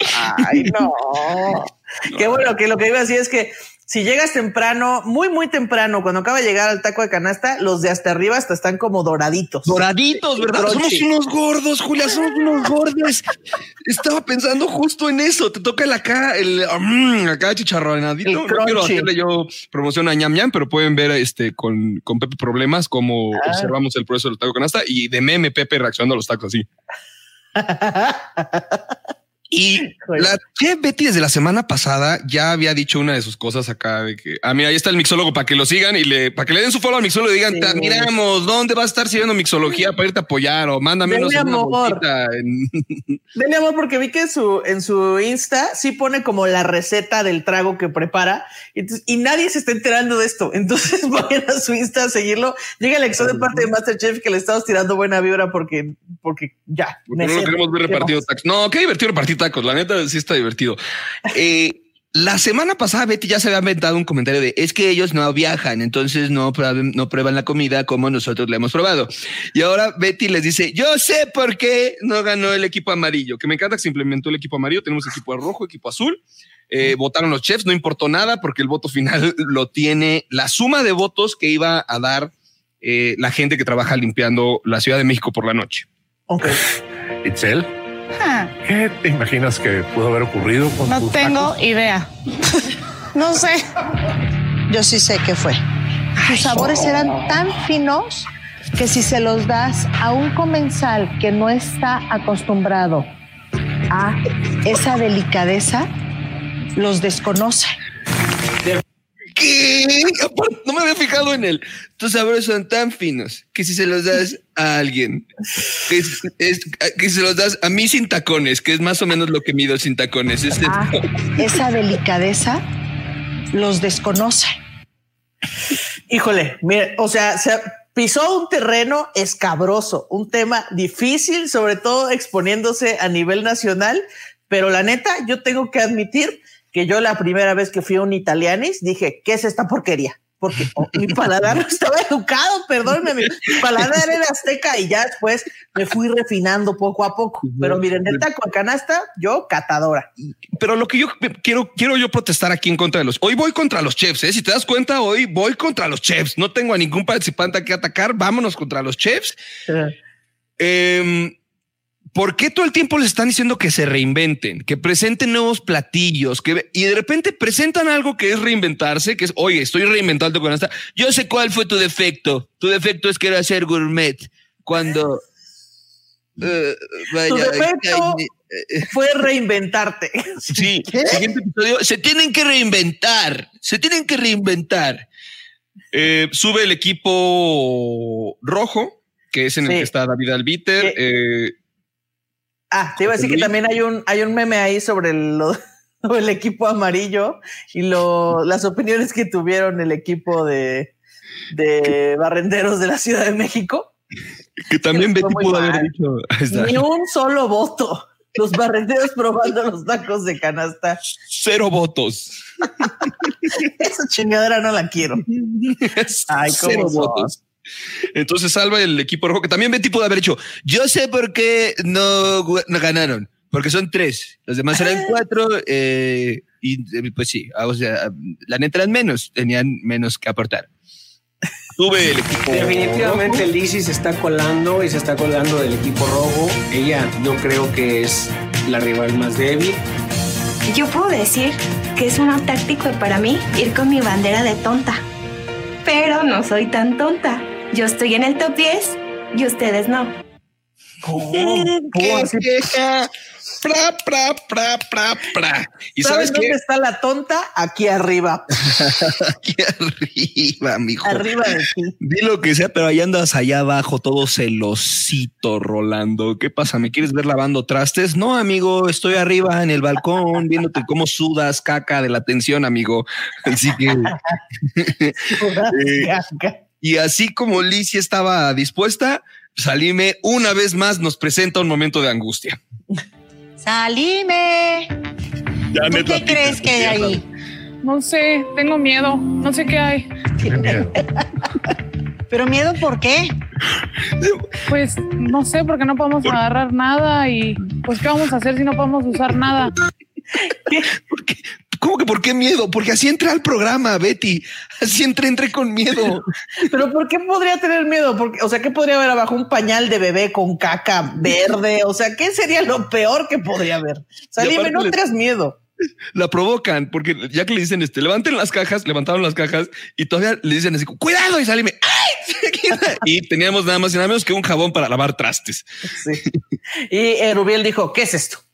Ay, no. Qué bueno que lo que iba a decir es que si llegas temprano, muy, muy temprano, cuando acaba de llegar al taco de canasta, los de hasta arriba hasta están como doraditos. Doraditos, ¿verdad? Somos unos gordos, Julia, somos unos gordos. Estaba pensando justo en eso. Te toca el acá, el mm, acá chicharronadito. El No quiero hacerle yo promoción a ñam ñam, pero pueden ver este con, con Pepe Problemas cómo Ah. observamos el proceso del taco de canasta y de meme Pepe reaccionando a los tacos así. Y la chef Betty desde la semana pasada ya había dicho una de sus cosas acá de que, ah, mira, ahí está el mixólogo para que lo sigan y le, para que le den su follow al mixólogo y digan, Sí. "Te admiramos, ¿dónde vas a estar sirviendo mixología para irte a apoyar? O mándame Denle amor. en- Dele amor, porque vi que en su, en su Insta sí pone como la receta del trago que prepara y, nadie se está enterando de esto. Entonces vayan a su Insta a seguirlo. Llega el exo de parte de Masterchef que le estamos tirando buena vibra porque, porque ya. Porque no lo queremos ver repartido. No, qué divertido repartir tacos. La neta sí está divertido. Eh, la semana pasada Betty ya se había inventado un comentario de es que ellos no viajan, entonces no prueban, no prueban la comida como nosotros la hemos probado. Y ahora Betty les dice, yo sé por qué no ganó el equipo amarillo, que me encanta que se implementó el equipo amarillo. Tenemos equipo rojo, equipo azul. Eh, votaron los chefs, no importó nada porque el voto final lo tiene la suma de votos que iba a dar eh, la gente que trabaja limpiando la Ciudad de México por la noche. Itzel, ¿qué te imaginas que pudo haber ocurrido con No tus tengo tacos? idea. No sé. Yo sí sé qué fue. Sus sabores eran tan finos que si se los das a un comensal que no está acostumbrado a esa delicadeza, los desconoce. ¿Qué? No me había fijado en él. Tus sabores son tan finos que si se los das a alguien, que, es- es- que si se los das a mí sin tacones, que es más o menos lo que mido sin tacones. Es A esa delicadeza, los desconoce. Híjole, mire, o sea, se pisó un terreno escabroso, un tema difícil, sobre todo exponiéndose a nivel nacional, pero la neta, yo tengo que admitir que yo la primera vez que fui a un italianis dije, ¿qué es esta porquería? Porque oh, mi paladar no estaba educado, perdóneme, mi paladar era azteca y ya después me fui refinando poco a poco. Pero miren, el taco de canasta, yo catadora. Pero lo que yo quiero, quiero yo protestar aquí en contra de los. Hoy voy contra los chefs. ¿eh? Si te das cuenta, hoy voy contra los chefs. No tengo a ningún participante que atacar. Vámonos contra los chefs. Em, ¿Por qué todo el tiempo les están diciendo que se reinventen, que presenten nuevos platillos, que y de repente presentan algo que es reinventarse, que es, oye, estoy reinventando con esta. Yo sé cuál fue tu defecto. Tu defecto es que era ser gourmet cuando. eh, vaya, Tu defecto ay, fue reinventarte. Sí, siguiente episodio. Se tienen que reinventar. Se tienen que reinventar. Eh, sube el equipo rojo, que es en el que está David Albiter. eh, Ah, te iba a decir que también hay un, hay un meme ahí sobre el, lo- el equipo amarillo y lo, las opiniones que tuvieron el equipo de, de barrenderos de la Ciudad de México. que también Betty pudo haber dicho. Ni un solo voto. Los barrenderos probando los tacos de canasta. Cero votos. Esa chingadera no la quiero. Ay, cómo Cero son. votos. Entonces salva el equipo rojo, que también Betty pudo haber hecho. Yo sé por qué no, ganaron, porque son tres. Los demás eran cuatro. eh, y eh, pues sí, ah, o sea, la neta eran menos, tenían menos que aportar. Tuve el equipo. Definitivamente rojo. Lizzy se está colando y se está colando del equipo rojo. Ella yo creo que es la rival más débil. Yo puedo decir que es una táctica para mí ir con mi bandera de tonta. Pero no soy tan tonta. Yo estoy en el top 10 y ustedes no. ¿Qué queja? Pra, pra, pra, pra, pra. ¿Y ¿Sabes, sabes dónde qué? está la tonta? Aquí arriba. Aquí arriba, mijo. Arriba de ti. Di lo que sea, pero ahí andas allá abajo, todo celosito, Rolando. ¿Qué pasa? ¿Me quieres ver lavando trastes? No, amigo, estoy arriba en el balcón viéndote cómo sudas caca de la tensión, amigo. Así que. Eh, y así como Licia estaba dispuesta, Salime una vez más nos presenta un momento de angustia. Salime. Ya ¿Tú me qué crees que hay ahí? No sé, tengo miedo. No sé qué hay. ¿Pero miedo por qué? Pues no sé, porque no podemos agarrar nada y pues ¿qué vamos a hacer si no podemos usar nada? ¿Cómo que por qué miedo? Porque así entré al programa, Betty. Así entré, entré con miedo. Pero ¿por qué podría tener miedo? Porque, o sea, ¿qué podría haber abajo? Un pañal de bebé con caca verde. O sea, ¿qué sería lo peor que podría haber? Salime, aparte no tengas miedo. La provocan porque ya que le dicen este, levanten las cajas, levantaron las cajas y todavía le dicen así, cuidado y Salime. ¡Ay! y teníamos nada más y nada menos que un jabón para lavar trastes. Y eh, Rubiel dijo, ¿qué es esto?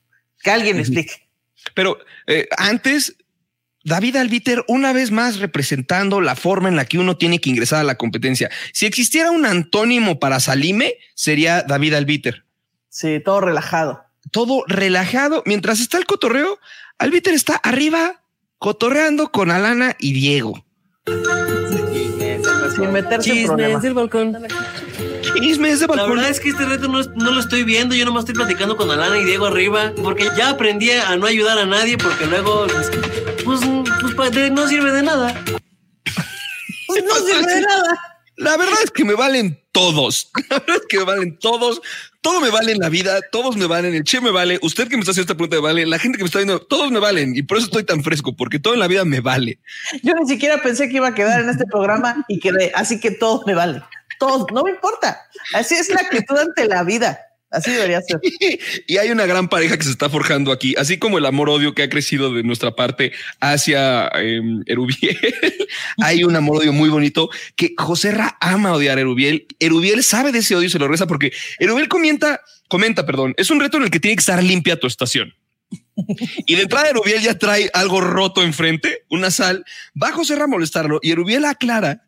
Que alguien me explique. Pero eh, antes, David Albiter, una vez más representando la forma en la que uno tiene que ingresar a la competencia. Si existiera un antónimo para Salime, sería David Albiter. Sí, todo relajado. Todo relajado. Mientras está el cotorreo, Albiter está arriba cotorreando con Alana y Diego. Sin meterse en Chismes problemas. del balcón. Chismes de La verdad es que este reto no, es- no lo estoy viendo. Yo nomás estoy platicando con Alana y Diego arriba. Porque ya aprendí a no ayudar a nadie. Porque luego, pues, pues, pues, pa- de- no sirve de nada. no sirve de nada. La verdad es que me valen todos. La verdad es que me valen todos. Todo me vale en la vida. Todos me valen. El Che me vale. Usted que me está haciendo esta pregunta me vale. La gente que me está viendo, todos me valen. Y por eso estoy tan fresco, porque todo en la vida me vale. Yo ni siquiera pensé que iba a quedar en este programa y quedé, así que todo me vale. Todo, no me importa. Así es la actitud ante la vida. Así debería ser. Y hay una gran pareja que se está forjando aquí, así como el amor-odio que ha crecido de nuestra parte hacia eh, Erubiel. hay un amor-odio muy bonito que José Ra ama odiar a Erubiel. Erubiel sabe de ese odio y se lo reza porque Erubiel comenta, comenta, perdón, es un reto en el que tiene que estar limpia tu estación. Y de entrada Erubiel ya trae algo roto enfrente, una sal. Va José Ra a molestarlo y Erubiel aclara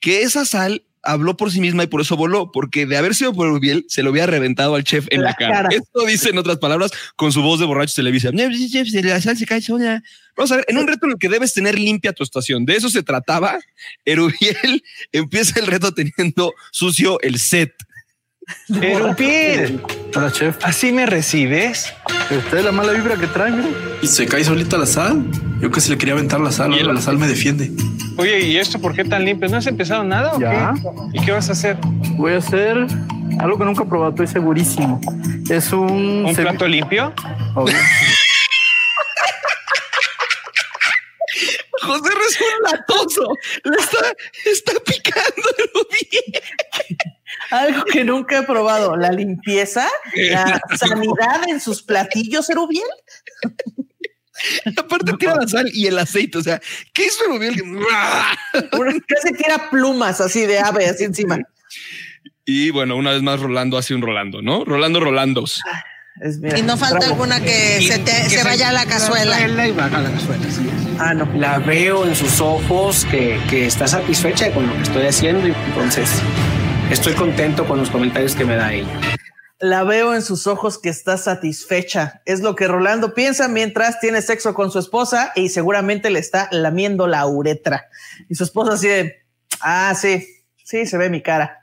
que esa sal habló por sí misma y por eso voló, porque de haber sido por Erubiel se lo había reventado al chef en la, La cara. cara. Esto dice en otras palabras con su voz de borracho televisa. Vamos a ver, en un reto en el que debes tener limpia tu estación. De eso se trataba. Erubiel empieza el reto teniendo sucio el set. Erubiel. Hola, chef. ¿Así me recibes? Esta es la mala vibra que trae, mira. Y se cae solita la sal. Yo casi le quería aventar la sal, ahora la sal me defiende. Oye, ¿y esto por qué tan limpio? ¿No has empezado nada o qué? ¿Y qué vas a hacer? Voy a hacer algo que nunca he probado, estoy segurísimo. Es un... ¿Un plato limpio? Obvio. José es un latoso. Le está, está picando Erubiel. Algo que nunca he probado, la limpieza, la sanidad en sus platillos, Erubiel. Aparte tira la sal y el aceite. O sea, ¿qué es Erubiel? Casi tira plumas así de ave, así encima. Y bueno, una vez más Rolando hace un Rolando, ¿no? Rolando Rolandos. Es, mira, Y no falta bravo. alguna que se, te- se vaya a la cazuela. y baja la cazuela, sí. Ah, no. La veo en sus ojos que, que está satisfecha con lo que estoy haciendo y entonces estoy contento con los comentarios que me da ella. La veo en sus ojos que está satisfecha. Es lo que Rolando piensa mientras tiene sexo con su esposa y seguramente le está lamiendo la uretra. Y su esposa así de, ah, sí, sí, se ve mi cara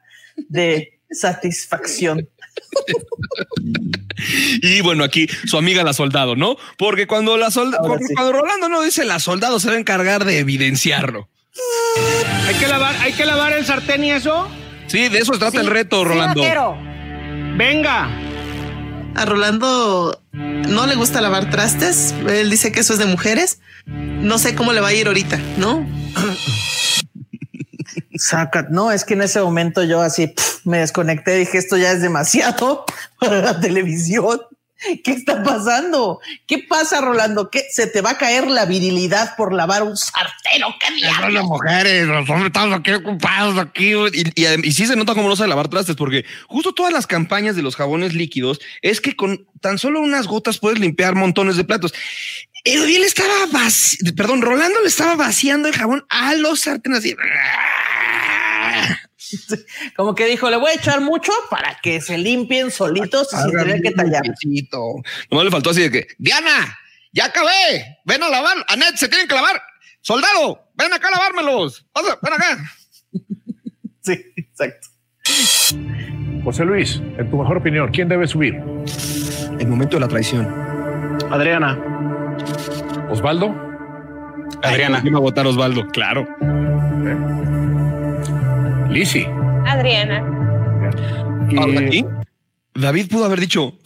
de satisfacción. Y bueno, aquí su amiga la soldado, ¿no? Porque cuando la solda, Ahora porque sí. cuando Rolando no dice la soldado, se va a encargar de evidenciarlo. ¿Hay que lavar, hay que lavar el sartén y eso? Sí, de eso se trata el reto, Rolando. Venga. A Rolando no le gusta lavar trastes. Él dice que eso es de mujeres. No sé cómo le va a ir ahorita, ¿no? Saca, no, es que en ese momento yo así me desconecté, dije esto ya es demasiado para la televisión ¿Qué está pasando? ¿Qué pasa, Rolando? ¿Qué se te va a caer la virilidad por lavar un sartén? ¿o ¿Qué diablos? las mujeres, los hombres estamos aquí ocupados aquí. Y, y, sí se nota como no sabe lavar trastes, porque justo todas las campañas de los jabones líquidos es que con tan solo unas gotas puedes limpiar montones de platos. Erubiel estaba vaci- perdón, Rolando le estaba vaciando el jabón a los sartenes así. Como que dijo, le voy a echar mucho para que se limpien solitos y sin tener que tallar. Nomás le faltó así de que, Diana, ya acabé. Ven a lavar. Anet, se tienen que lavar. Soldado, ven acá a lavármelos. Pasa, ven acá. Sí, exacto. José Luis, en tu mejor opinión, ¿quién debe subir? el momento de la traición. Adriana. Osvaldo. Adriana. Yo me voy a votar Osvaldo, claro. Lisi. Adriana. Ahora aquí, David pudo haber dicho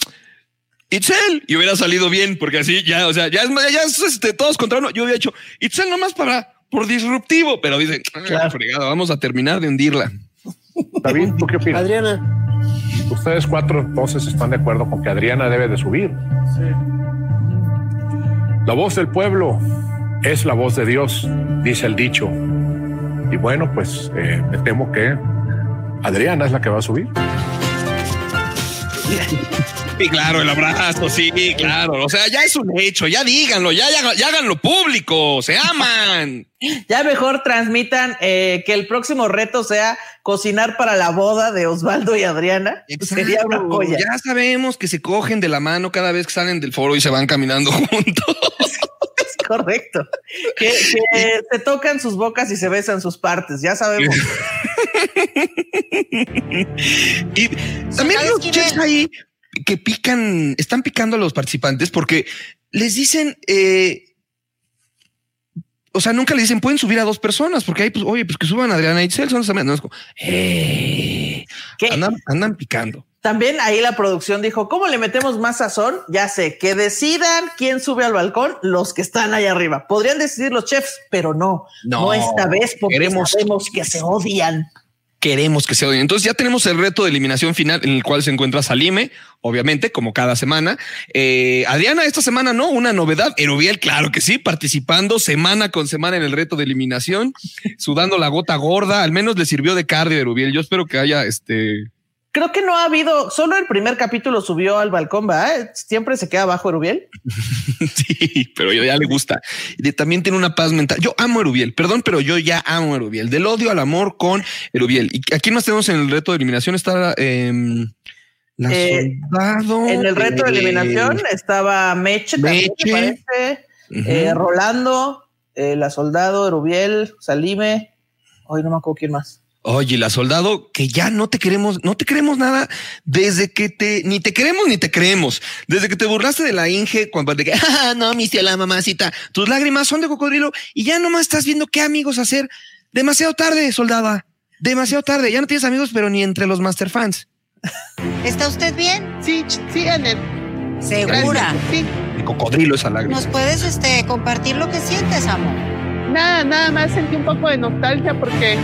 Itzel y hubiera salido bien, porque así ya, o sea, ya es, ya es este, todos contra uno. Yo hubiera hecho Itzel nomás para por disruptivo, pero dice, claro. fregada, vamos a terminar de hundirla. David, ¿tú qué opinas? Adriana. Ustedes cuatro entonces están de acuerdo con que Adriana debe de subir. La voz del pueblo es la voz de Dios, dice el dicho. Y bueno, pues eh, me temo que Adriana es la que va a subir. Sí, claro, el abrazo, sí, claro. O sea, ya es un hecho, ya díganlo, ya, ya, ya háganlo público, se aman. Ya mejor transmitan eh, que el próximo reto sea cocinar para la boda de Osvaldo y Adriana. Sería una joya. Ya sabemos que se cogen de la mano cada vez que salen del foro y se van caminando juntos. Correcto. Que, que se tocan sus bocas y se besan sus partes, ya sabemos. y también los chefs ahí que pican, están picando a los participantes porque les dicen, eh, o sea, nunca le dicen pueden subir a dos personas porque ahí, pues, oye, pues que suban a Adriana y amigas. No, es como, eh, andan, andan picando. También ahí la producción dijo, ¿cómo le metemos más sazón? Ya sé, que decidan quién sube al balcón, los que están ahí arriba. Podrían decidir los chefs, pero no, no, No, esta vez porque queremos- sabemos que se odian. Queremos que se odien. Entonces ya tenemos el reto de eliminación final en el cual se encuentra Salime, obviamente, como cada semana. Eh, Adriana, esta semana no, una novedad. Erubiel, claro que sí, participando semana con semana en el reto de eliminación, sudando la gota gorda. Al menos le sirvió de cardio a Erubiel. Yo espero que haya este. Creo que no ha habido, solo el primer capítulo subió al balcón, ¿verdad? Siempre se queda abajo Erubiel. Sí, pero ya le gusta. También tiene una paz mental. Yo amo Erubiel, perdón, pero yo ya amo Erubiel. Del odio al amor con Erubiel. Y aquí más tenemos en el reto de eliminación está em, la Eh, soldado. En el reto de eh, eliminación estaba Meche, también, me Meche. parece, eh, Rolando, eh, la soldado, Erubiel, Salime. Hoy no me acuerdo quién más. Oye, la soldado, que ya no te queremos, no te queremos nada desde que te, ni te queremos ni te creemos. Desde que te burlaste de la Inge cuando de que, ah, no, mi tía la mamacita, tus lágrimas son de cocodrilo y ya nomás estás viendo qué amigos hacer. Demasiado tarde, soldada. Demasiado tarde. Ya no tienes amigos, pero ni entre los master fans. ¿Está usted bien? Sí, sí, Anet. ¿Segura? Sí. De cocodrilo esa lágrima. ¿Nos puedes este, compartir lo que sientes, amor? Nada, nada más sentí un poco de nostalgia porque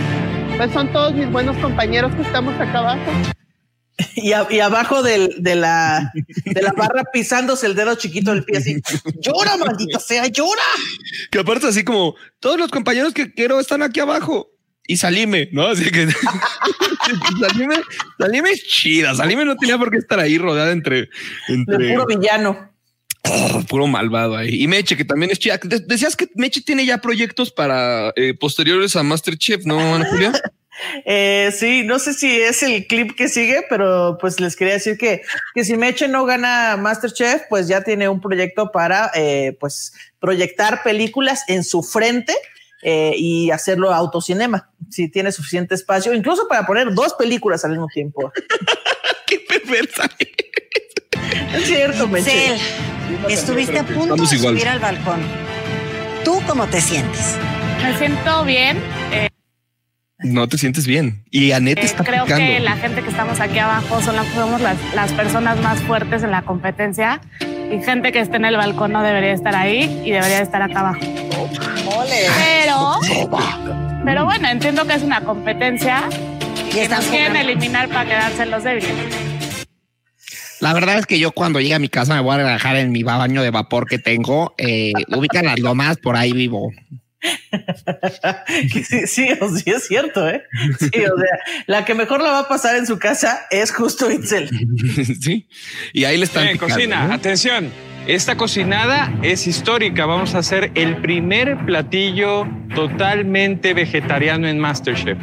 pues son todos mis buenos compañeros que estamos acá abajo. Y, a- y abajo del- de, la, de la barra pisándose el dedo chiquito del pie así. Llora, maldita sea, llora. Que aparte así como todos los compañeros que quiero están aquí abajo. Y Salime, ¿no? Así que Salime, Salime es chida. Salime no tenía por qué estar ahí rodeada entre, entre De puro villano. Oh, puro malvado ahí. Y Meche, que también es chida. De- decías que Meche tiene ya proyectos para eh, posteriores a Masterchef, ¿no, Ana Julia? Eh, sí, no sé si es el clip que sigue, pero pues les quería decir que, que si Meche no gana Masterchef, pues ya tiene un proyecto para eh, pues proyectar películas en su frente eh, y hacerlo autocinema, si tiene suficiente espacio, incluso para poner dos películas al mismo tiempo. Qué perversa. Es cierto, Meche. Cel, estuviste a punto Estamos de igual. subir al balcón. ¿Tú cómo te sientes? Me siento bien. eh, No te sientes bien. Y Anet eh, está creo picando. que la gente que estamos aquí abajo son la- somos las, las personas más fuertes en la competencia y gente que esté en el balcón no debería estar ahí y debería estar acá abajo. Pero, pero bueno, entiendo que es una competencia y que están nos quieren eliminar para quedarse los débiles. La verdad es que yo cuando llegue a mi casa me voy a relajar en mi baño de vapor que tengo. Eh, ubican las lomas, por ahí vivo. Que sí, sí, o sí es cierto, ¿eh? Sí, o sea, la que mejor la va a pasar en su casa es justo Itzel. sí. Y ahí le están. Eh, picando, cocina, ¿no? atención. Esta cocinada es histórica. Vamos a hacer el primer platillo totalmente vegetariano en Masterchef.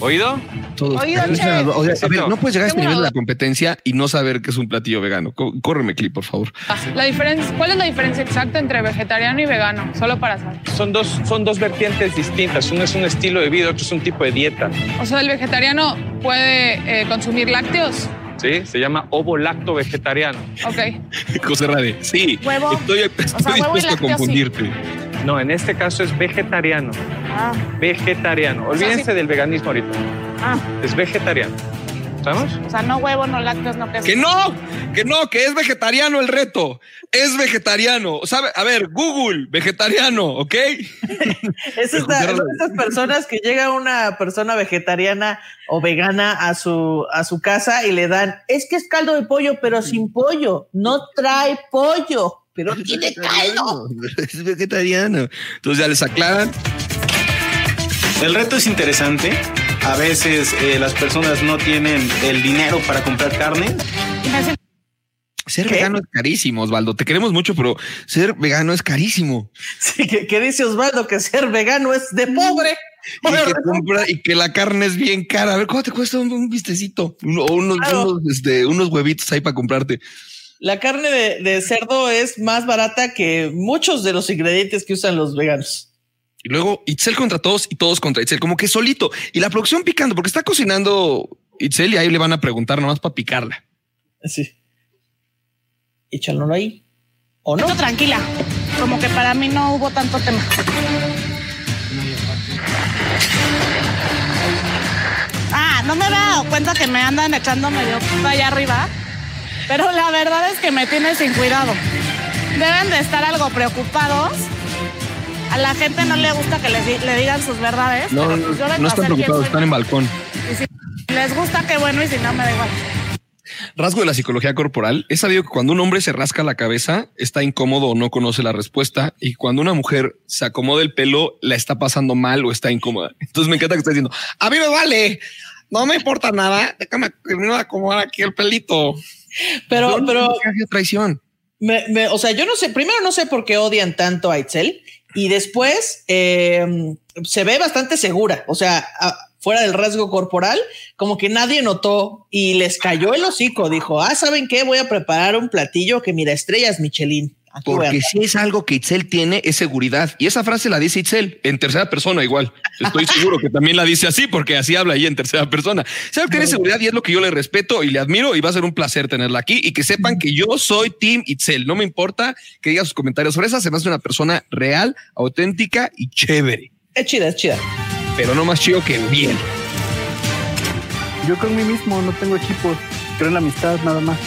¿Oído? Todos. Oído, O sea, chef. o sea, a ver, no puedes llegar a este nivel de la competencia y no saber que es un platillo vegano. Córreme, clip, por favor. La diferencia, ¿Cuál es la diferencia exacta entre vegetariano y vegano? Solo para saber. Son dos, son dos vertientes distintas. Uno es un estilo de vida, otro es un tipo de dieta. O sea, el vegetariano puede eh, consumir lácteos. ¿Sí? Se llama ovo lacto vegetariano. Ok. José Rade, sí. Huevo. Estoy, estoy sea, huevo y dispuesto a sí. confundirte. No, en este caso es vegetariano. Ah. Vegetariano. O sea, Olvídense sí. del veganismo ahorita. Ah. Es vegetariano. ¿Estamos? O sea, no huevo, no lácteos, no queso. Que no, que no, que es vegetariano el reto. Es vegetariano. ¿Sabe? A ver, Google, vegetariano, ¿ok? Es esta- son estas personas que llega una persona vegetariana o vegana a su, a su casa y le dan, es que es caldo de pollo, pero sin pollo, no trae pollo, pero tiene caldo. Es vegetariano. Entonces ya les aclaran. El reto es interesante. A veces eh, las personas no tienen el dinero para comprar carne. Ser vegano es carísimo, Osvaldo. Te queremos mucho, pero ser vegano es carísimo. Sí, que, que dice Osvaldo que ser vegano es de pobre. Y que, compra- y que la carne es bien cara. A ver, ¿cuánto te cuesta un, un vistecito? Uno- o unos, Claro. unos, este, unos huevitos ahí para comprarte. La carne de, de cerdo es más barata que muchos de los ingredientes que usan los veganos. Y luego Itzel contra todos y todos contra Itzel, como que solito. Y la producción picando, porque está cocinando Itzel y ahí le van a preguntar nomás para picarla. Sí. Échalo ahí. ¿O no? Esto tranquila. Como que para mí no hubo tanto tema. Ah, no me había dado cuenta que me andan echando medio allá arriba. Pero la verdad es que me tiene sin cuidado. Deben de estar algo preocupados. A la gente no le gusta que les le digan sus verdades. No, pero pues yo no están preocupados, están en balcón. Y si les gusta, qué bueno, y si no, me da igual. Rasgo de la psicología corporal. He sabido que cuando un hombre se rasca la cabeza, está incómodo o no conoce la respuesta. Y cuando una mujer se acomoda el pelo, la está pasando mal o está incómoda. Entonces me encanta que estés diciendo, a mí me vale, no me importa nada, déjame terminar de acomodar aquí el pelito. Pero, Yo no pero. sé qué traición. Me- me- o sea, yo no sé, primero no sé por qué odian tanto a Itzel y después eh, se ve bastante segura, o sea, fuera del rasgo corporal, como que nadie notó y les cayó el hocico, dijo, ah, ¿saben qué? Voy a preparar un platillo que mira, estrellas Michelin. Aquí Porque andar". si es algo que Itzel tiene, es seguridad. Y esa frase la dice Itzel en tercera persona igual. Estoy seguro que también la dice así porque así habla ella en tercera persona. Sabe que tiene seguridad y es lo que yo le respeto y le admiro y va a ser un placer tenerla aquí y que sepan que yo soy Team Itzel. No me importa que diga sus comentarios sobre esa. Se me hace una persona real, auténtica y chévere. Es chida, es chida. Pero no más chido que bien. Yo con mí mismo no tengo equipos. Creo en la amistad nada más.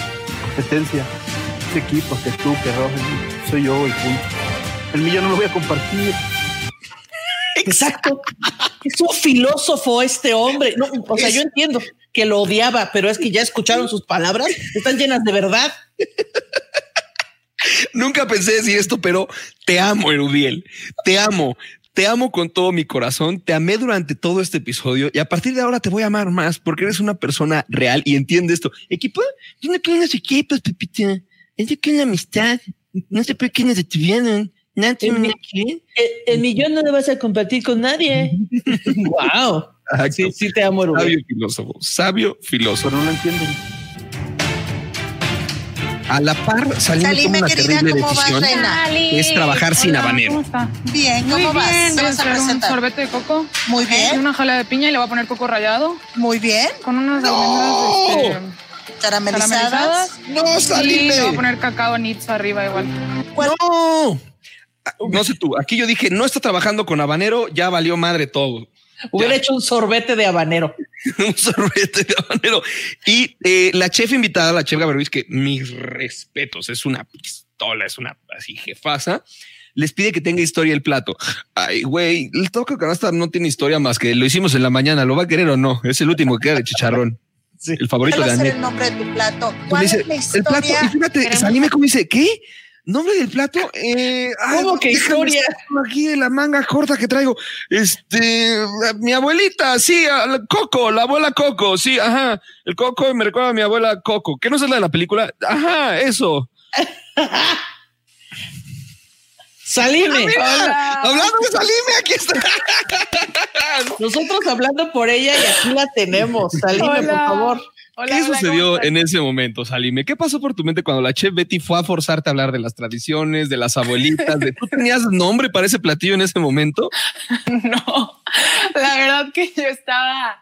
Competencia. Este equipo, que tú, que Roger. Soy yo y punto. El mío no lo voy a compartir. Exacto. Es un filósofo este hombre. No, o sea, yo entiendo que lo odiaba, pero es que ya escucharon sus palabras, están llenas de verdad. Nunca pensé decir esto, pero te amo, Erudiel. Te amo. Te amo con todo mi corazón. Te amé durante todo este episodio y a partir de ahora te voy a amar más porque eres una persona real y entiende esto. Equipo, yo no quiero los equipos, Pepita. Yo quiero la amistad. No sé por qué nos detuvieron. Nadie me quiere. El, el millón no lo vas a compartir con nadie. wow. Sí, sí te amo, Erudiel. Sabio filósofo, sabio filósofo. no lo entiendo. A la par, Salim Salime, una querida, terrible ¿cómo vas, decisión. reina? que es trabajar sin Hola, habanero. ¿Cómo está? Bien, Muy ¿cómo vas? bien, ¿Qué voy a vas a hacer un presentar? sorbete de coco. Muy bien. Y una jala de piña y le voy a poner coco rallado. Muy bien. Con unas ¡No! almendras este, Caramelizadas. No, Y Salime. le voy a poner cacao nits arriba igual. No. No sé tú, aquí yo dije, no está trabajando con habanero, ya valió madre todo. Hubiera hecho un sorbete de habanero. un sorbete de habanero. Y eh, la chef invitada, la chef Gaberuiz, que mis respetos, es una pistola, es una así jefasa, les pide que tenga historia el plato. Ay, güey, el toque canasta no tiene historia más que lo hicimos en la mañana, ¿lo va a querer o no? Es el último que queda de chicharrón. El favorito de Annette. el nombre de tu plato. Le ¿Cuál dice, es la el plato, historia? y fíjate, Salime como dice, ¿qué? ¿Nombre del plato? Eh, ay, ¿Cómo que déjame historia? Aquí de la manga corta que traigo. Este, mi abuelita, sí, Coco, la abuela Coco, sí, ajá. El Coco me recuerda a mi abuela Coco. ¿Qué no es la de la película? Ajá, eso. Salime. Hola. Hablando de Salime, aquí está. Nosotros hablando por ella y aquí la tenemos. Salime, por favor. Hola, ¿Qué hola, sucedió en ese momento, Salime? ¿Qué pasó por tu mente cuando la chef Betty fue a forzarte a hablar de las tradiciones, de las abuelitas? De, ¿Tú tenías nombre para ese platillo en ese momento? No, la verdad que yo estaba,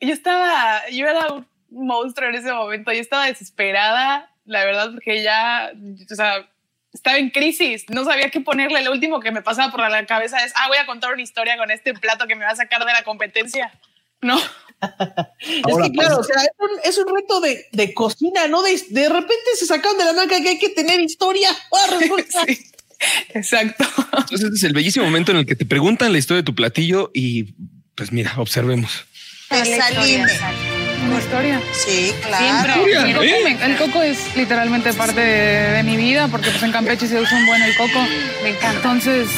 yo estaba, yo era un monstruo en ese momento, yo estaba desesperada, la verdad, porque ya, o sea, estaba en crisis, no sabía qué ponerle, lo último que me pasaba por la cabeza es, ah, voy a contar una historia con este plato que me va a sacar de la competencia. No, es que claro, o sea, es un, es un reto de, de cocina, ¿no? De, de repente se sacaron de la manga que hay que tener historia. Exacto. Entonces este es el bellísimo momento en el que te preguntan la historia de tu platillo y pues mira, observemos. Historia. Sí, claro. Siempre. El coco, ¿eh? me- el coco es literalmente parte de, de mi vida porque pues en Campeche se usa un buen el coco. Me encanta. Entonces,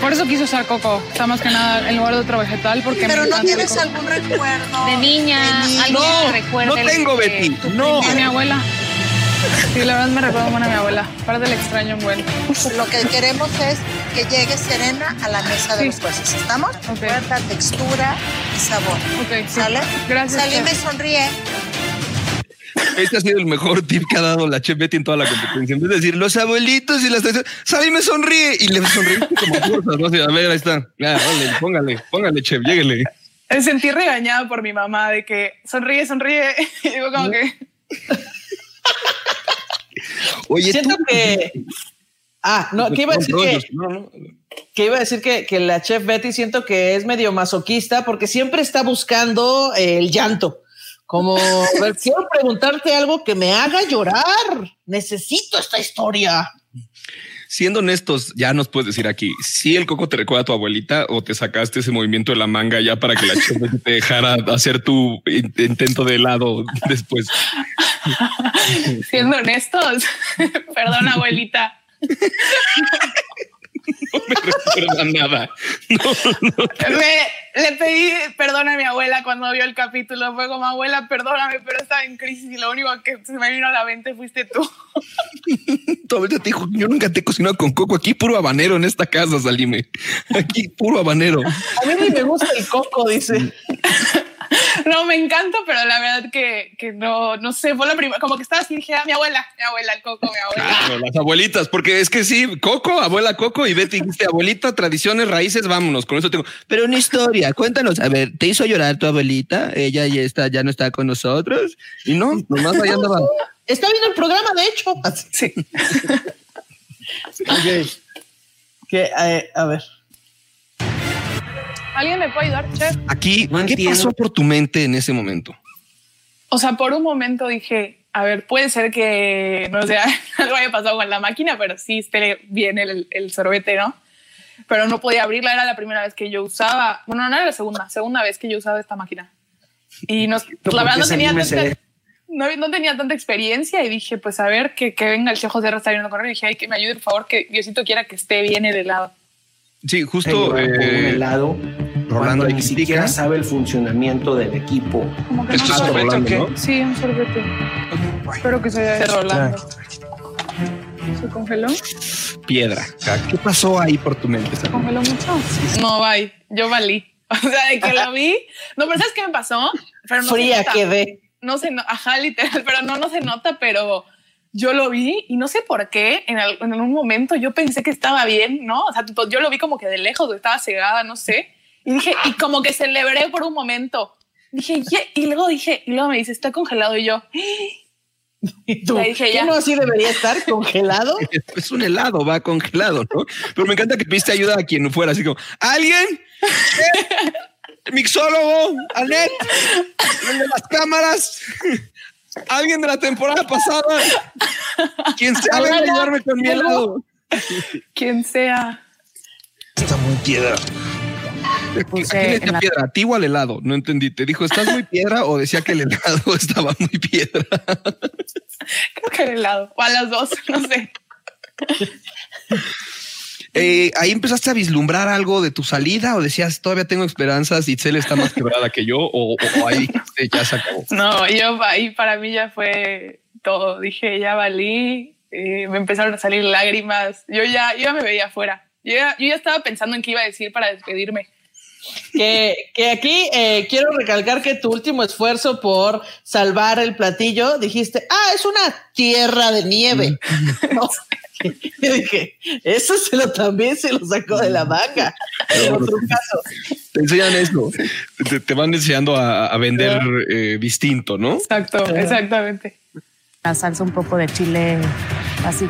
por eso quise usar coco. Está más que nada en lugar de otro vegetal porque Pero me no tienes algún recuerdo. De niña, De niña. alguien No, que recuerde no tengo, el- Betty, no. A mi abuela. Sí, la verdad me recuerda muy a mi abuela. Aparte le extraño un buen. Lo que queremos es que llegue serena a la mesa de Sí. los jueces. ¿Estamos? Textura y sabor. Ok, sí. ¿Sale? Gracias, Salime chef. sonríe. Este ha sido el mejor tip que ha dado la chef Betty en toda la competencia. En vez de decir los abuelitos y las tradiciones, Salime sonríe y le sonríe como fuerzas. ¿no? Así, a ver, ahí está. Ya, dale, póngale, póngale, chef, lléguele. Me sentí regañada por mi mamá de que sonríe, sonríe. Y digo como que Oye, Siento tú- que. Ah, no, que iba a decir que, que iba a decir que, que la chef Betty siento que es medio masoquista porque siempre está buscando eh, el llanto. Como, quiero preguntarte algo que me haga llorar. Necesito esta historia. Siendo honestos, ya nos puedes decir aquí, si el coco te recuerda a tu abuelita o te sacaste ese movimiento de la manga ya para que la Betty te dejara hacer tu in- intento de helado después. siendo honestos, perdón abuelita. No me recuerda nada. No, no. Me- le pedí perdón a mi abuela cuando vio el capítulo. Fue como, abuela, perdóname, pero estaba en crisis y lo único que se me vino a la mente fuiste tú. Tu abuelita te dijo, yo nunca te he cocinado con coco. Aquí puro habanero en esta casa, Salime. Aquí puro habanero. A mí ni me gusta el coco, dice. No, me encanta, pero la verdad que, que no, no sé, fue la primera, como que estaba así, dije, ah, mi abuela, mi abuela, el coco, mi abuela. Claro, las abuelitas, porque es que sí, Coco, abuela Coco y Betty dijiste, abuelita, tradiciones, raíces, vámonos, con eso tengo. Pero una historia, cuéntanos, a ver, ¿te hizo llorar tu abuelita? Ella ya está, ya no está con nosotros. Y no, nomás allá andaba. Está viendo el programa, de hecho. Sí. Ok. Que, eh, a ver. ¿Alguien me puede ayudar, chef? Aquí, No ¿qué entiendo. pasó por tu mente en ese momento? O sea, por un momento dije, a ver, puede ser que, no sé, algo haya pasado con la máquina, pero sí esté bien el, el sorbete, ¿no? Pero no podía abrirla, era la primera vez que yo usaba, bueno, no era la segunda, segunda vez que yo usaba esta máquina. Y no, la verdad no tenía, tanta, no, no tenía tanta experiencia y dije, pues a ver, que, que venga el chef José está viendo con él. Y dije, ay, que me ayude, por favor, que Diosito quiera que esté bien el helado. Sí, justo. un eh, helado Rolando ni critica. siquiera sabe el funcionamiento del equipo. Como que Es no es sabe. Rolando, ¿no? Sí, un sorbete. Espero que se haya Rolando. ¿Se congeló? Piedra. ¿Qué pasó ahí por tu mente? ¿Se congeló mucho? No, bye. Yo valí. O sea, de que lo vi. No, pero ¿sabes qué me pasó? Pero no Fría quedé. No se no- ajá, literal, pero no, no se nota, pero yo lo vi y no sé por qué en, al- en un momento yo pensé que estaba bien, ¿no? O sea, yo lo vi como que de lejos, estaba cegada, no sé. Y dije, y como que celebré por un momento. Dije, "Ye", y luego dije, y luego me dice, está congelado. Y yo, ¿Y tú? Le dije ¿Qué ya. no así debería estar congelado? Es un helado, va congelado, ¿no? Pero me encanta que piste ayuda a quien fuera, así como, ¿alguien? ¿Mixólogo? ¿Anet? ¿El de las cámaras? ¿Alguien de la temporada pasada? Quien sea, venga a ayudarme con mi helado. quien sea. Está muy piedra. ¿A quién le decía piedra? ¿A ti o al helado? No entendí. ¿Te dijo, estás muy piedra o decía que el helado estaba muy piedra? Creo que el helado. O a las dos, no sé. Eh, ahí empezaste a vislumbrar algo de tu salida o decías todavía tengo esperanzas y Itzel está más quebrada que yo o, o ahí ya se acabó. No, yo ahí para mí ya fue todo. Dije, ya valí. eh, me empezaron a salir lágrimas. Yo ya, yo ya me veía afuera. Yo ya, yo ya estaba pensando en qué iba a decir para despedirme. Que, que aquí eh, quiero recalcar que tu último esfuerzo por salvar el platillo, dijiste, ah, es una tierra de nieve. No. Yo dije, eso se lo también se lo sacó de la manga. En otro caso. Te enseñan eso, te, te van enseñando a, a vender eh, distinto, ¿no? Exacto, exactamente. La salsa un poco de chile así.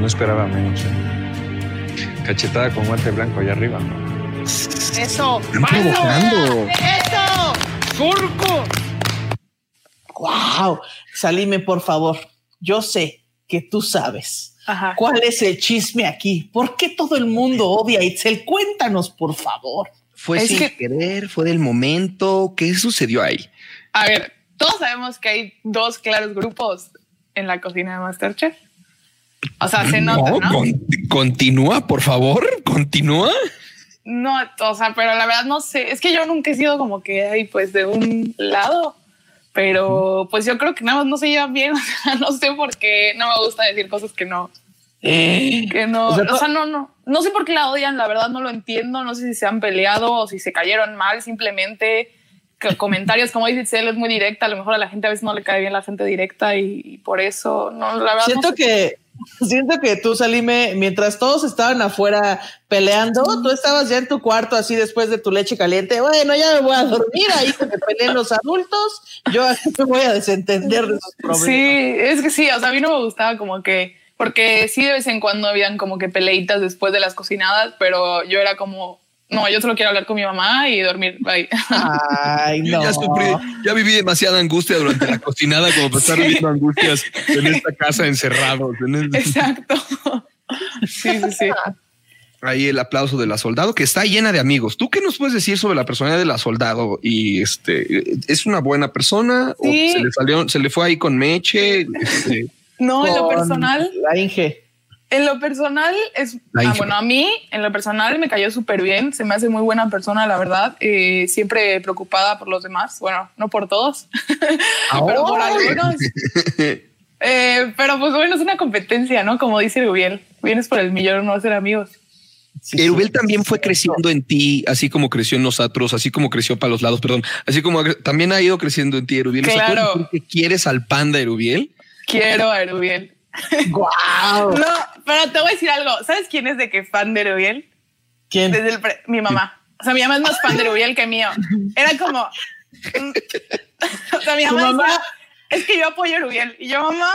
No esperaba menos. ¿eh? Cachetada con guante blanco allá arriba. Eso. Provocando. Eso. Surco. Wow. Salime, por favor. Yo sé que tú sabes. Ajá. ¿Cuál es el chisme aquí? ¿Por qué todo el mundo odia a Itzel? Cuéntanos, por favor. Fue Es sin que- querer, fue del momento. ¿Qué sucedió ahí? A ver, todos sabemos que hay dos claros grupos en la cocina de Masterchef. O sea, se nota, ¿no? con- continúa, por favor, continúa. No, o sea, pero la verdad no sé. Es que yo nunca he sido como que hay pues de un lado. Pero pues yo creo que nada más no se llevan bien. O sea, no sé por qué no me gusta decir cosas que no. Que no. O O sea, sea, to- no, no. No sé por qué la odian. La verdad no lo entiendo. No sé si se han peleado o si se cayeron mal. Simplemente comentarios como dice Itzel es muy directa. A lo mejor a la gente a veces no le cae bien la gente directa y, y por eso no, la verdad. Siento no sé. que siento que tú, Salime, mientras todos estaban afuera peleando, tú estabas ya en tu cuarto así después de tu leche caliente. Bueno, ya me voy a dormir ahí que me peleen los adultos. Yo me voy a desentender de esos problemas. Sí, es que sí, o sea, a mí no me gustaba como que, porque sí de vez en cuando habían como que peleitas después de las cocinadas, pero yo era como, no, yo solo quiero hablar con mi mamá y dormir, bye. Ay, Yo Ya, sufrí, ya viví demasiada angustia durante la cocinada como para estar viviendo angustias en esta casa encerrados. Exacto. Sí, sí, sí. Ahí el aplauso de la soldado que está llena de amigos. ¿Tú qué nos puedes decir sobre la personalidad de la soldado? Y este es una buena persona Sí. o se le salió, se le fue ahí con Meche. Este, No, en lo personal, La Inge. En lo personal es, ah, bueno, a mí en lo personal me cayó súper bien, se me hace muy buena persona, la verdad, eh, siempre preocupada por los demás, bueno, no por todos, pero por algunos. Eh, pero pues bueno, es una competencia, ¿no? Como dice Rubiel, vienes por el millón, no a ser amigos. Erubel también fue creciendo en ti, así como creció en nosotros, así como creció para los lados, perdón, así como también ha ido creciendo en ti, Erubiel. O sea, ¿puedes Claro. que quieres al panda Erubiel? Quiero a Rubiel. Wow. No, pero te voy a decir algo. ¿Sabes quién es de que fan de Rubiel? ¿Quién? Desde el pre- mi mamá. O sea, mi mamá es más fan de Rubiel que mío. Era como. mm, o sea, mi ¿Tu mamá, mamá? decía, es que yo apoyo a Rubiel. Y yo, mamá,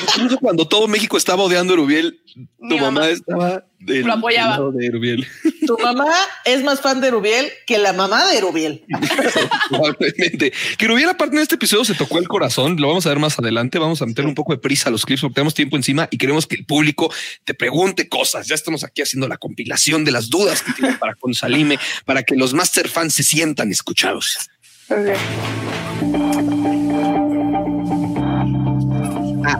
Incluso cuando todo México estaba odiando a Erubiel, tu mamá, mamá. estaba del, Lo apoyaba. lado de Erubiel. Tu mamá es más fan de Rubiel que la mamá de Rubiel. Probablemente. Que Rubiel, aparte en este episodio, se tocó el corazón. Lo vamos a ver más adelante. Vamos a meterle un poco de prisa a los clips porque tenemos tiempo encima y queremos que el público te pregunte cosas. Ya estamos aquí haciendo la compilación de las dudas que tienen para con Salime, para que los master fans se sientan escuchados. Ah,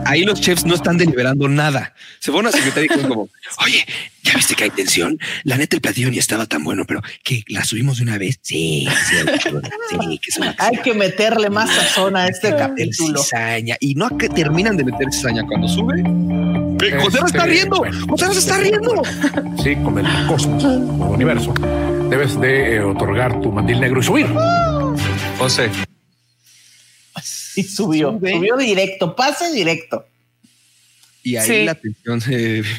ahí los chefs no están deliberando nada. Se van a secretaria y como, oye, ¿ya viste que hay tensión? La neta, el platillo ni estaba tan bueno, pero que la subimos de una vez. Sí, sí, sí, que es una Hay que meterle más sazón a este capítulo. cizaña. Y no que terminan de meter cizaña cuando sube. Eh, José se está Este, riendo. bueno. José se está riendo. Sí, con el cosmos, con el universo. Debes de eh, otorgar tu mandil negro y subir. José, Y subió, Sube. subió directo, pase directo. Y ahí Sí. la tensión se.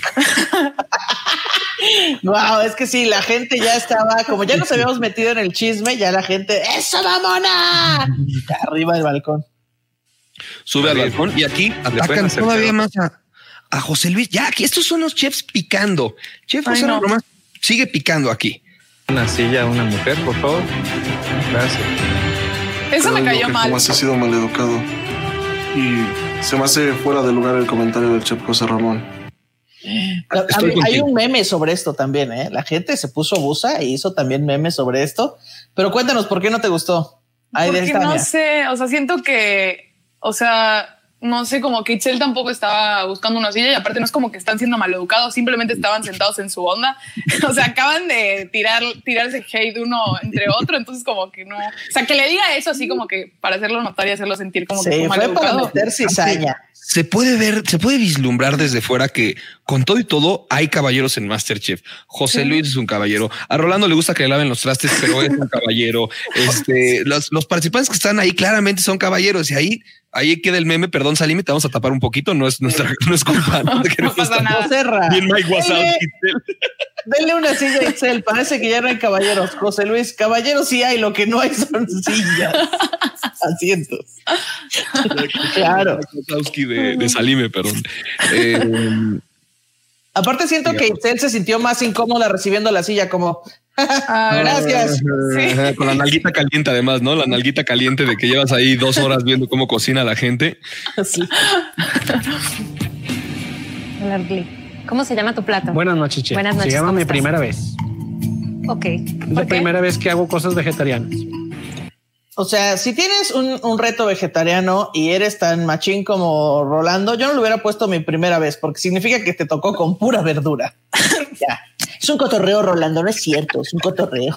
Wow, es que sí, la gente ya estaba, como ya nos habíamos metido en el chisme, ya la gente, ¡eso mamona! Arriba del balcón. Sube al balcón y aquí atacan todavía más a, a José Luis. Ya, aquí estos son los chefs picando. Chef José no. Román sigue picando aquí. una silla a una mujer, por favor. Gracias. Eso me cayó que mal. Jamás he sido maleducado. Y se me hace fuera de lugar el comentario del chef José Ramón. Hay un meme sobre esto también, ¿eh? La gente se puso busa e hizo también memes sobre esto. Pero cuéntanos, ¿por qué no te gustó? Ay, de Porque esta, no sé, o sea, siento que, o sea, no sé, como que Itzel tampoco estaba buscando una silla y aparte no es como que están siendo maleducados, simplemente estaban sentados en su onda. O sea, acaban de tirar, tirarse hate uno entre otro, entonces como que no. O sea, que le diga eso así como que para hacerlo notar y hacerlo sentir como que Sí, fue fue para maleducado. meter cizaña. Se puede ver, se puede vislumbrar desde fuera que con todo y todo hay caballeros en Masterchef. José Sí. Luis es un caballero. A Rolando le gusta que le laven los trastes, pero es un caballero. Este, los, los participantes que están ahí claramente son caballeros y ahí, ahí queda el meme. Perdón, Salime, te vamos a tapar un poquito. No es nuestra, no es culpa. No, te queremos pasa nada. Joserra. Bien Mike Wazowski. Denle una silla a Itzel. Parece que ya no hay caballeros. José Luis, caballeros sí hay, lo que no hay son sillas. Asientos. Claro. De, de Salime, perdón. Eh, Aparte siento que Itzel se sintió más incómoda recibiendo la silla como Ah, gracias. Ajá, Con la nalguita caliente, además, ¿no? La nalguita caliente de que llevas ahí dos horas viendo cómo cocina la gente. Argli. ¿Cómo se llama tu plato? Buenas noches, Che. Buenas noches. Se llama ¿cómo mi estás? primera vez. Ok. Es la primera vez que hago cosas vegetarianas. O sea, si tienes un, un reto vegetariano y eres tan machín como Rolando, yo no lo hubiera puesto mi primera vez porque significa que te tocó con pura verdura. Ya. Es un cotorreo, Rolando, no es cierto, es un cotorreo.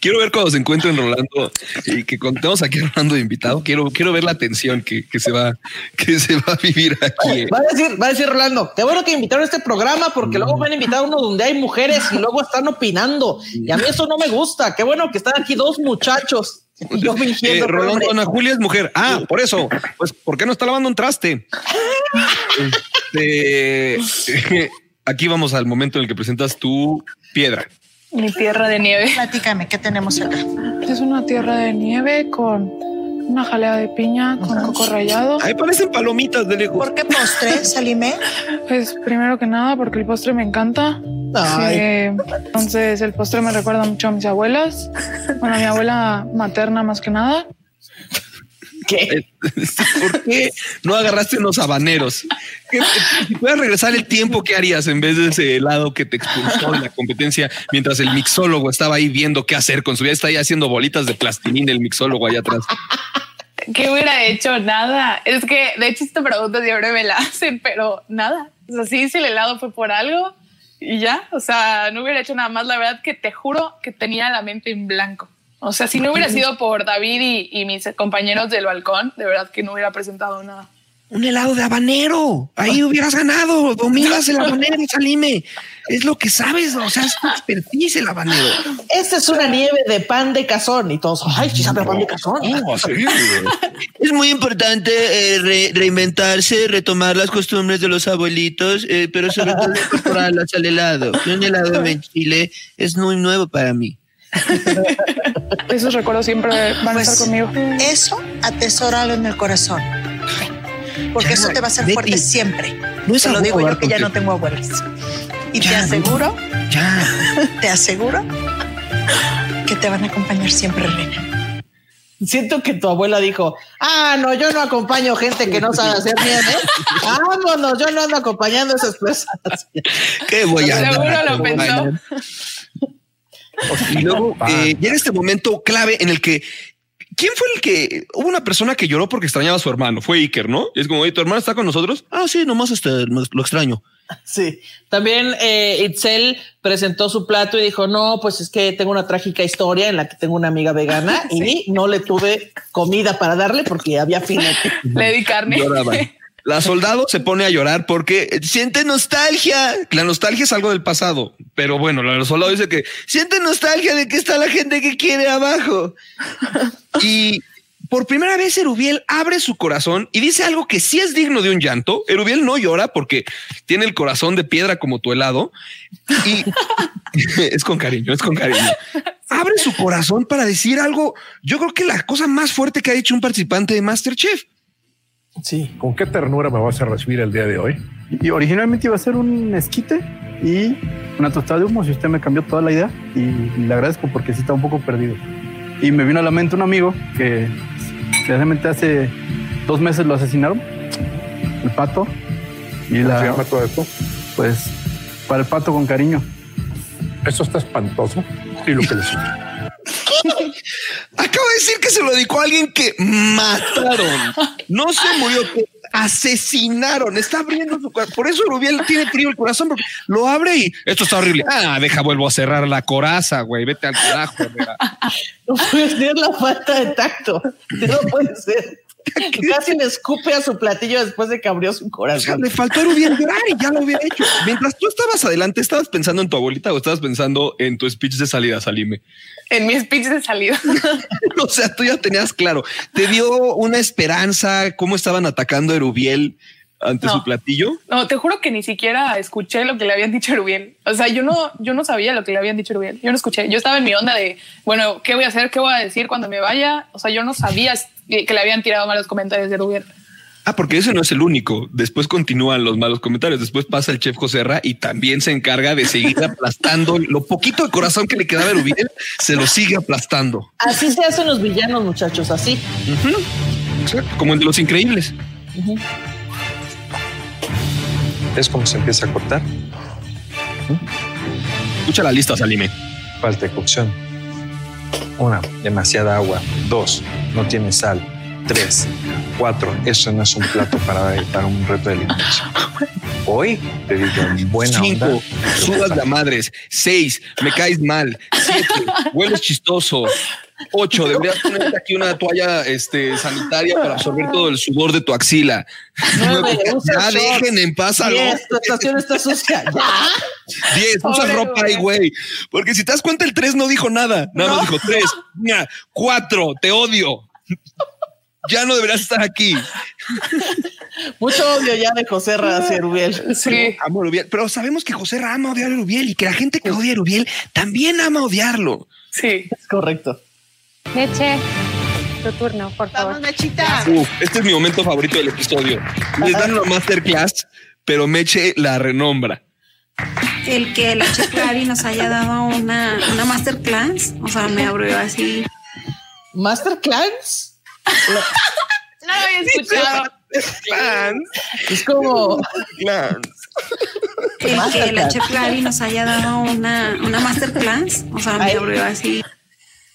Quiero ver cuando se encuentren Rolando y que contemos aquí a Rolando de invitado. Quiero, quiero ver la tensión que, que se va, que se va a vivir aquí. Va a decir, va a decir Rolando, qué bueno que invitaron a este programa porque luego van a invitar a uno donde hay mujeres y luego están opinando. Y a mí eso no me gusta. Qué bueno que están aquí dos muchachos. Y yo Eh, fingiendo. que Rolando. Ana Julia es mujer. Ah, por eso. Pues, ¿por qué no está lavando un traste? Este, aquí vamos al momento en el que presentas tu piedra. Mi tierra de nieve. Platícame, ¿qué tenemos acá? Es una tierra de nieve con una jalea de piña, con coco rallado. Ahí parecen palomitas de lejos. ¿Por qué postre, Salime? Pues primero que nada, porque el postre me encanta. Ay. Eh, entonces el postre me recuerda mucho a mis abuelas. Bueno, a mi abuela materna más que nada. ¿Qué? ¿Por qué no agarraste unos habaneros? ¿Qué- Si pudieras regresar el tiempo, ¿qué harías en vez de ese helado que te expulsó en la competencia mientras el mixólogo estaba ahí viendo qué hacer con su vida? Está ahí haciendo bolitas de plastilina el mixólogo allá atrás. ¿Qué hubiera hecho? Nada. Es que, de hecho, esta pregunta siempre me la hacen, pero nada. O sea, sí hice el helado fue por algo y ya. O sea, no hubiera hecho nada más. La verdad que te juro que tenía la mente en blanco. O sea, si no hubiera sido por David y, y mis compañeros del balcón, de verdad que no hubiera presentado nada. Un helado de habanero. Ahí hubieras ganado. Dominas el habanero, Salime. Es lo que sabes. O sea, es tu expertise el habanero. Esta es una nieve de pan de cazón y todos, ay, sí sabe a pan de cazón. Es muy importante eh, re- reinventarse, retomar las costumbres de los abuelitos, eh, pero sobre todo incorporarlas al helado. Un helado en Chile es muy nuevo para mí. Esos recuerdos siempre van a estar conmigo. Eso atesóralo en el corazón. Porque Ya, eso te va a hacer Betty, fuerte siempre. no es te lo digo yo que ya no tengo abuelas. Y te aseguro, Ya. te aseguro que te van a acompañar siempre, Reina. Siento que tu abuela dijo, ah, no, yo no acompaño gente que no sabe hacer nieve. Vámonos, yo no ando acompañando a esas personas. ¿Qué voy a Seguro andar lo pensó. Y luego eh, llega este momento clave en el que ¿Quién fue el que hubo una persona que lloró porque extrañaba a su hermano? Fue Iker, ¿no? Y es como, oye, ¿tu hermano está con nosotros? Ah, sí, nomás este, lo extraño. Sí. También eh, Itzel presentó su plato y dijo, no, pues es que tengo una trágica historia en la que tengo una amiga vegana y no le tuve comida para darle porque había filete. Le di carne. Lloraba. La soldado se pone a llorar porque siente nostalgia. La nostalgia es algo del pasado, pero bueno, la soldado dice que siente nostalgia de que está la gente que quiere abajo. Y por primera vez Erubiel abre su corazón y dice algo que sí es digno de un llanto. Erubiel no llora porque tiene el corazón de piedra como tu helado y es con cariño, es con cariño. Abre su corazón para decir algo. Yo creo que la cosa más fuerte que ha hecho un participante de Masterchef. Sí. ¿Con qué ternura me vas a recibir el día de hoy? Y originalmente iba a ser un esquite y una tostada de humo. Si usted me cambió toda la idea y le agradezco porque sí está un poco perdido. Y me vino a la mente un amigo que realmente hace dos meses lo asesinaron, el pato. Y ¿Cómo la, se llama todo esto? Pues Para el pato con cariño. Eso está espantoso. Y lo que les Acabo de decir que se lo dedicó a alguien que mataron. No se murió, asesinaron. Está abriendo su corazón. Por eso Rubiel tiene frío el corazón, porque lo abre y esto está horrible. Ah, deja, vuelvo a cerrar la coraza, güey. Vete al carajo. No puede ser la falta de tacto. No puede ser. Casi le escupe a su platillo después de que abrió su O sea, corazón. le faltó llorar y ya lo hubiera hecho. Mientras tú estabas adelante, ¿estabas pensando en tu abuelita o estabas pensando en tu speech de salida, Salime? En mi speech de salida. O sea, tú ya tenías claro. Te dio una esperanza cómo estaban atacando a Erubiel ante No. su platillo. No, te juro que ni siquiera escuché lo que le habían dicho a Rubiel. O sea, yo no, yo no sabía lo que le habían dicho a Rubiel. Yo no escuché. Yo estaba en mi onda de, bueno, ¿qué voy a hacer? ¿Qué voy a decir cuando me vaya? O sea, yo no sabía que le habían tirado malos comentarios de Rubiel. Ah, porque ese no es el único. Después continúan los malos comentarios. Después pasa el chef José Ra y también se encarga de seguir aplastando lo poquito de corazón que le quedaba a Erubiel. Se lo sigue aplastando. Así se hacen los villanos, muchachos, así. Como en Los Increíbles. ¿Es como se empieza a cortar? Escucha la lista, Salime. Falta de cocción. Una, demasiada agua. Dos, no tiene sal. Tres, cuatro, eso no es un plato para, para un reto de eliminación. Hoy te digo en buena Cinco, onda. sudas de madres. Seis, me caes mal. Siete, hueles chistoso. Ocho, deberías ponerte aquí una toalla este, sanitaria para absorber todo el sudor de tu axila. Nueve, ya shorts. dejen en paz a Diez, tu estación está sucia. Ya. Diez, usa ropa ahí, güey. Porque si te das cuenta, el tres no dijo nada. Nada más dijo tres, ña, cuatro, te odio. Ya no deberías estar aquí. Mucho odio ya de José Ra hacia Rubiel. Sí. Amo a Erubiel, pero sabemos que José Ra ama odiar a Erubiel y que la gente que odia a Erubiel también ama odiarlo. Sí. Es correcto. Meche, tu turno, por favor. Mechita. Uf, este es mi momento favorito del episodio. Les dan una masterclass, pero Meche la renombra. El que la chef Clary nos haya dado una, una masterclass, o sea, me abrió así. ¿Masterclass? No lo había escuchado. Es como. El que la chef Clary nos haya dado una, una masterclass, o sea, me abrió así.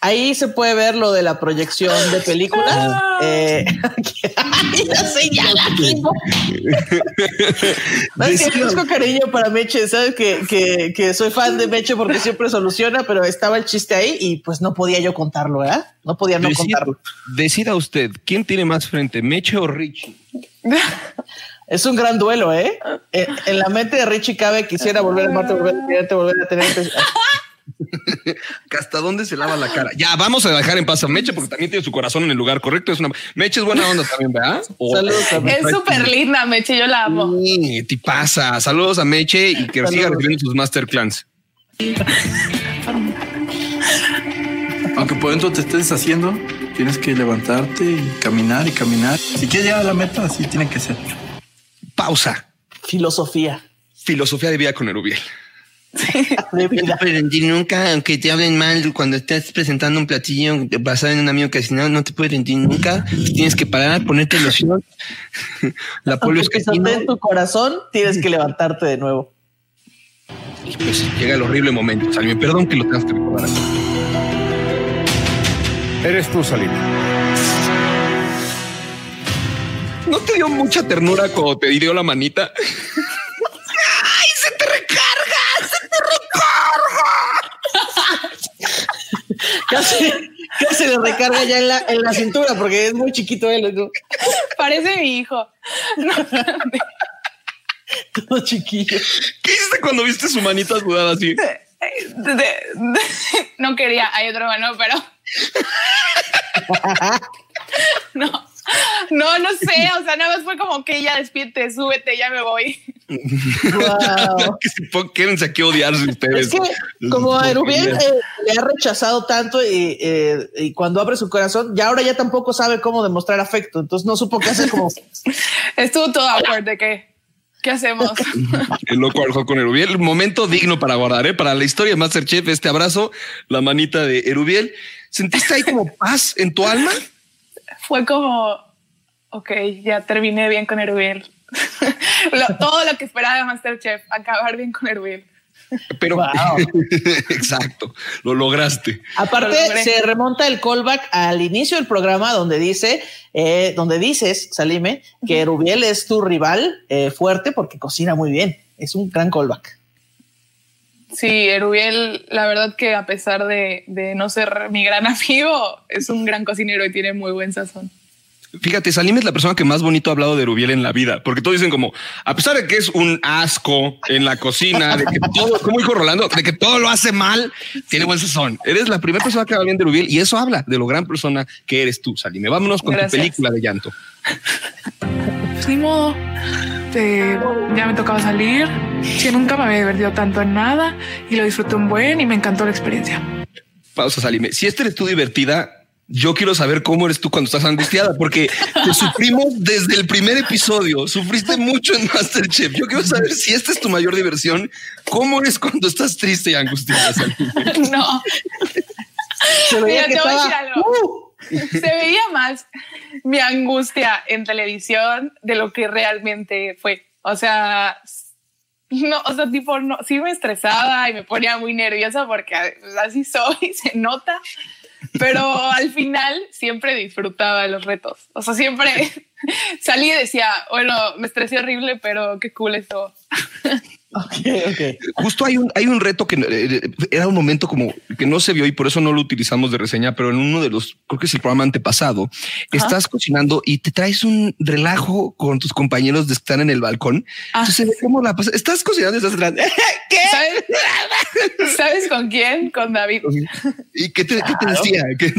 Ahí se puede ver lo de la proyección de películas. Eh, ya señala. ¿no? No, es que busco cariño para Meche, sabes que, que, que soy fan de Meche porque siempre soluciona, pero estaba el chiste ahí y pues no podía yo contarlo, ¿verdad? No podía no Decida- contarlo. Decida usted, ¿quién tiene más frente, Meche o Richie? Es un gran duelo, ¿eh? Eh, En la mente de Richie cabe quisiera volver a amarte, volver a tenerte, volver a tenerte. ¿Que ¿Hasta dónde se lava la cara? Ya, vamos a dejar en paz a Meche porque también tiene su corazón en el lugar correcto. Es una... Meche es buena onda también, ¿verdad? Saludos a Es súper linda, Meche, yo la amo. Sí, te pasa. Saludos a Meche y que siga recibiendo sus masterclass. Aunque por dentro te estés haciendo, tienes que levantarte y caminar y caminar. Si quieres llegar a la meta, así tiene que ser. Pausa. Filosofía. Filosofía de vida con Erubiel. De No te vida. puedes rendir nunca, aunque te hablen mal cuando estés presentando un platillo basado en un amigo cocinado, no te puedes rendir nunca. Tienes que parar, ponerte loción. La polvo Aunque es pisoteen en tu corazón, tienes que levantarte de nuevo. Y pues llega el horrible momento. Salme, perdón que lo tengas que recordar. Eres tú, Salime. ¿No te dio mucha ternura cuando te dio la manita? ¡Ay, se te recarga! ¡Se te recarga! Casi, casi le recarga ya en la, en la cintura porque es muy chiquito él. ¿no? Parece mi hijo. Todo chiquillo. ¿Qué hiciste cuando viste su manita sudada así? De- de- no quería, hay otro mano, pero no, no, no sé, o sea, nada más fue como que ya despierte, súbete, ya me voy. Wow. quédense aquí a odiarse ustedes. Es que como a Erubiel eh, le ha rechazado tanto y, eh, y cuando abre su corazón, ya ahora ya tampoco sabe cómo demostrar afecto. Entonces no supo qué hacer como Estuvo todo awkward de que, ¿qué hacemos? El loco arrojó con Erubiel. Momento digno para guardar, ¿eh? Para la historia de Masterchef, este abrazo, la manita de Erubiel. ¿Sentiste ahí como paz en tu alma? Fue como, ok, ya terminé bien con Erubiel. Lo- todo lo que esperaba de Masterchef, acabar bien con Erubiel. Pero exacto, lo lograste. Aparte, se remonta el callback al inicio del programa donde dice, eh, donde dices, Salime, que Rubiel es tu rival eh, fuerte porque cocina muy bien. Es un gran callback. Sí, Erubiel, la verdad que a pesar de, de no ser mi gran amigo, es un gran cocinero y tiene muy buen sazón. Fíjate, Salim es la persona que más bonito ha hablado de Rubiel en la vida, porque todos dicen como, a pesar de que es un asco en la cocina, de que todo, como dijo Rolando, de que todo lo hace mal, tiene buen sazón. Eres la primera persona que habla bien de Rubiel y eso habla de lo gran persona que eres tú, Salime. Vámonos con Gracias. tu película de llanto. Ni modo. Eh, ya me tocaba salir. Sí, nunca me había divertido tanto en nada y lo disfruté un buen y me encantó la experiencia. Pausa, Salime. Si este eres tú divertida, yo quiero saber cómo eres tú cuando estás angustiada, porque te sufrimos desde el primer episodio. Sufriste mucho en Masterchef. Yo quiero saber si esta es tu mayor diversión. ¿Cómo eres cuando estás triste y angustiada? Salime? no. Se veía Mira, que te voy a decir algo. Se veía más mi angustia en televisión de lo que realmente fue. O sea, no, o sea, tipo, no, sí me estresaba y me ponía muy nerviosa porque así soy, se nota. Pero al final siempre disfrutaba de los retos. O sea, siempre salí y decía, bueno, me estresé horrible, pero qué cool esto. Justo hay un, hay un reto que eh, era un momento como que no se vio y por eso no lo utilizamos de reseña, pero en uno de los, creo que es el programa antepasado, estás cocinando y te traes un relajo con tus compañeros de estar en el balcón. Entonces, se ve cómo la pasas. Estás cocinando y estás atrás. ¿Sabes? ¿Sabes con quién? Con David. ¿Y qué te, qué te decía? ¿Qué-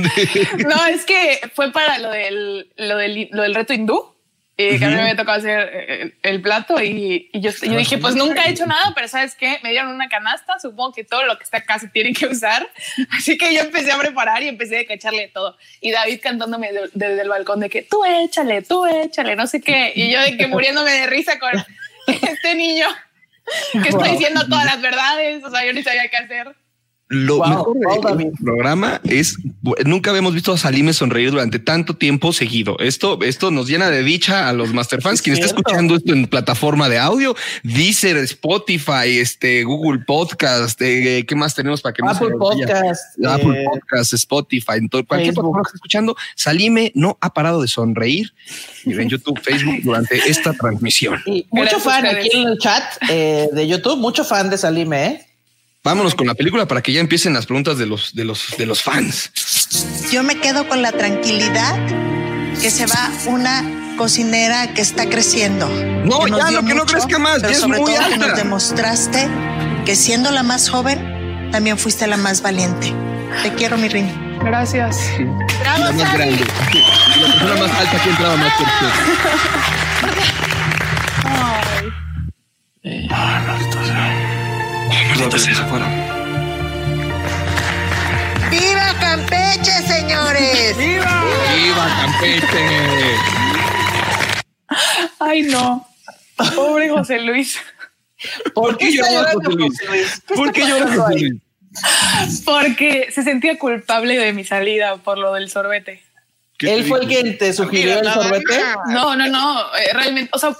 No, es que fue para lo del, lo del, lo del reto hindú. Y que a mí me tocó hacer eh, el, plato y, y yo, yo dije, pues nunca he hecho nada, pero ¿sabes qué? Me dieron una canasta, supongo que todo lo que está acá se tiene que usar. Así que yo empecé a preparar y empecé a echarle todo. Y David cantándome de- desde el balcón de que tú échale, tú échale, no sé qué. Y yo de que muriéndome de risa con este niño que está Wow. diciendo todas las verdades. O sea, yo ni sabía qué hacer. Lo Wow, mejor de- wow, del programa es nunca habíamos visto a Salime sonreír durante tanto tiempo seguido. Esto, esto nos llena de dicha a los Masterfans. Quien está cierto. escuchando esto en plataforma de audio, Deezer, Spotify, este Google Podcast, eh, ¿qué más tenemos para que no se Apple nos? Podcast, Apple eh, Podcast, Spotify, en todo, cualquier Facebook. plataforma que esté escuchando. Salime no ha parado de sonreír en YouTube, Facebook durante esta transmisión. Mucho Gracias fan aquí en el chat eh, de YouTube, mucho fan de Salime, ¿eh? Vámonos con la película para que ya empiecen las preguntas de los, de los, de los fans. Yo me quedo con la tranquilidad que se va una cocinera que está creciendo. No, ya, no, que no crezca más, pero ya es sobre muy todo que alta. nos demostraste que siendo la más joven, también fuiste la más valiente. Te quiero, mi Rini. Gracias. la más grande. La persona más alta que entraba más Maldita sea, se fueron. ¡Viva Campeche, señores! ¡Viva! ¡Viva Campeche! Ay, no. Pobre José Luis. ¿Por qué lloras, José Luis? ¿Por qué lloras, José Luis? Porque se sentía culpable de mi salida por lo del sorbete. Él fue el que te sugirió el sorbete. No, no, no. eh, realmente, o sea,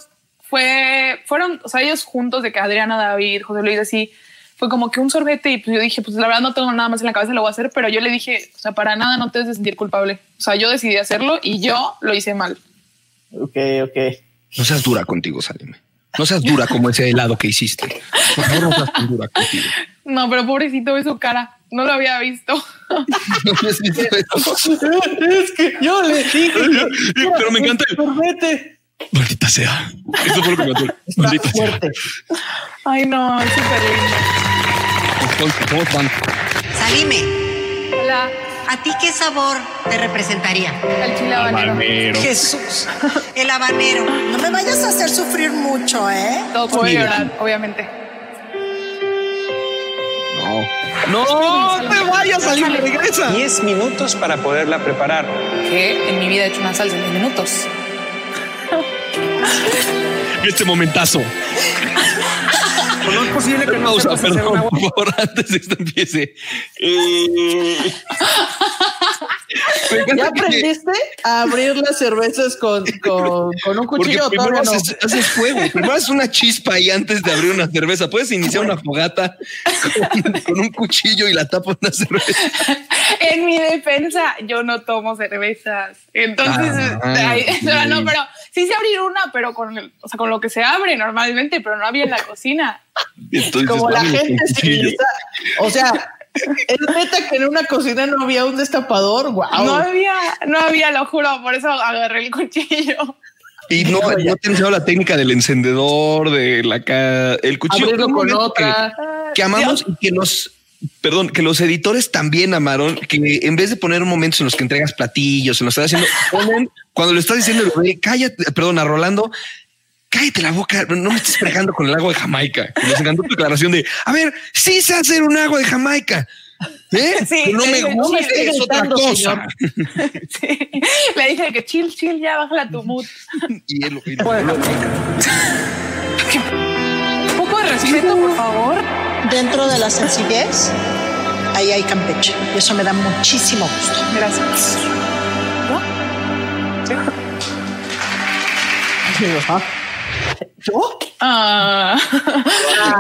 fue, fueron, o sea, ellos juntos de que Adriana, David, José Luis, así, fue como que un sorbete y pues yo dije, pues la verdad no tengo nada más en la cabeza, lo voy a hacer, pero yo le dije, o sea, para nada no te debes de sentir culpable. O sea, yo decidí hacerlo y yo lo hice mal. Ok, ok. No seas dura contigo, Salime. No seas dura como ese helado que hiciste. Por favor, no seas tan dura contigo. No, pero pobrecito ve su cara. No lo había visto. es que yo le dije. Pero me encanta el- sorbete. Maldita sea. Eso fue lo que me mató. Maldita sea. Ay, no, es súper lindo. Salime, Hola. ¿a ti qué sabor te representaría? El chile habanero. Habanero. Jesús, el habanero. No me vayas a hacer sufrir mucho, ¿eh? Todo puede llorar, obviamente. No. No te vayas, Salime, regresa. 10 minutos para poderla preparar. que en mi vida he hecho una salsa en 10 minutos. Este momentazo. No es posible que no Pausa, perdón, por favor, antes de que esto empiece. Eh, ¿Ya aprendiste a abrir las cervezas con, con, con un Porque cuchillo? o primero no? haces, haces fuego, primero haces una chispa ahí antes de abrir una cerveza. Puedes iniciar una fogata con, con un cuchillo y la tapas una cerveza. En mi defensa, yo no tomo cervezas. Entonces, Ah, sea, no, ok. pero sí sé abrir una, pero con, el- o sea, con lo que se abre normalmente, pero no había en la cocina. Entonces, Como la gente civilizada. O sea, es neta que en una cocina no había un destapador. Wow. No había, no había, lo juro, por eso agarré el cuchillo. Y no, no te he enseñado la técnica del encendedor, de la ca- el cuchillo. Abrirlo Un con momento otra. Que, que amamos y que los, perdón, que los editores también amaron, que en vez de poner momentos en los que entregas platillos, en los que estás haciendo, ponen, cuando lo estás diciendo, cállate, perdón, a Rolando, cállate la boca, no me estés fregando con el agua de Jamaica. Y Les encantó tu declaración de, a ver, sí sé hacer un agua de Jamaica. ¿Eh? Sí, no me gusta, no me es otra cosa. señor. Le dije que chill, chill, ya bájala tu mood. Y él, y- Un poco de respeto, por favor. Dentro de la sencillez, ahí hay Campeche. Y eso me da muchísimo gusto. Gracias. ¿Yo? Ah.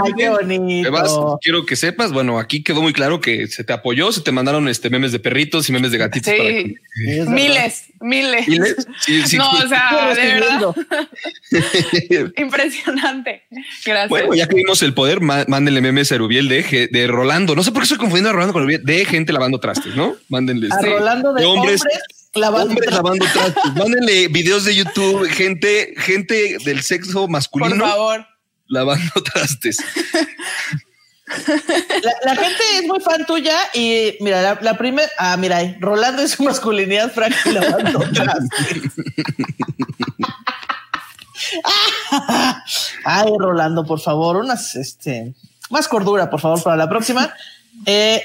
Ay, qué bonito. Además, quiero que sepas, bueno, aquí quedó muy claro que se te apoyó, se te mandaron este memes de perritos y memes de gatitos. para Sí, que- miles, miles. ¿Miles? Sí, sí. No, o sea, de verdad, Bueno, impresionante. Gracias. ya que vimos el poder, má- mándenle memes a Rubiel de, de Rolando. No sé por qué estoy confundiendo a Rolando con Rubiel, de gente lavando trastes, ¿no? Mándenle. A este, Rolando de hombres, lavando hombres lavando trastes. Mándenle videos de YouTube, gente, gente del sexo masculino. Por favor. Lavando trastes. La, la gente es muy fan tuya y mira, la, la primera, ah, mira, ahí, Rolando es su masculinidad frágil lavando trastes. Ay, Rolando, por favor, unas, este, más cordura, por favor, para la próxima. Eh,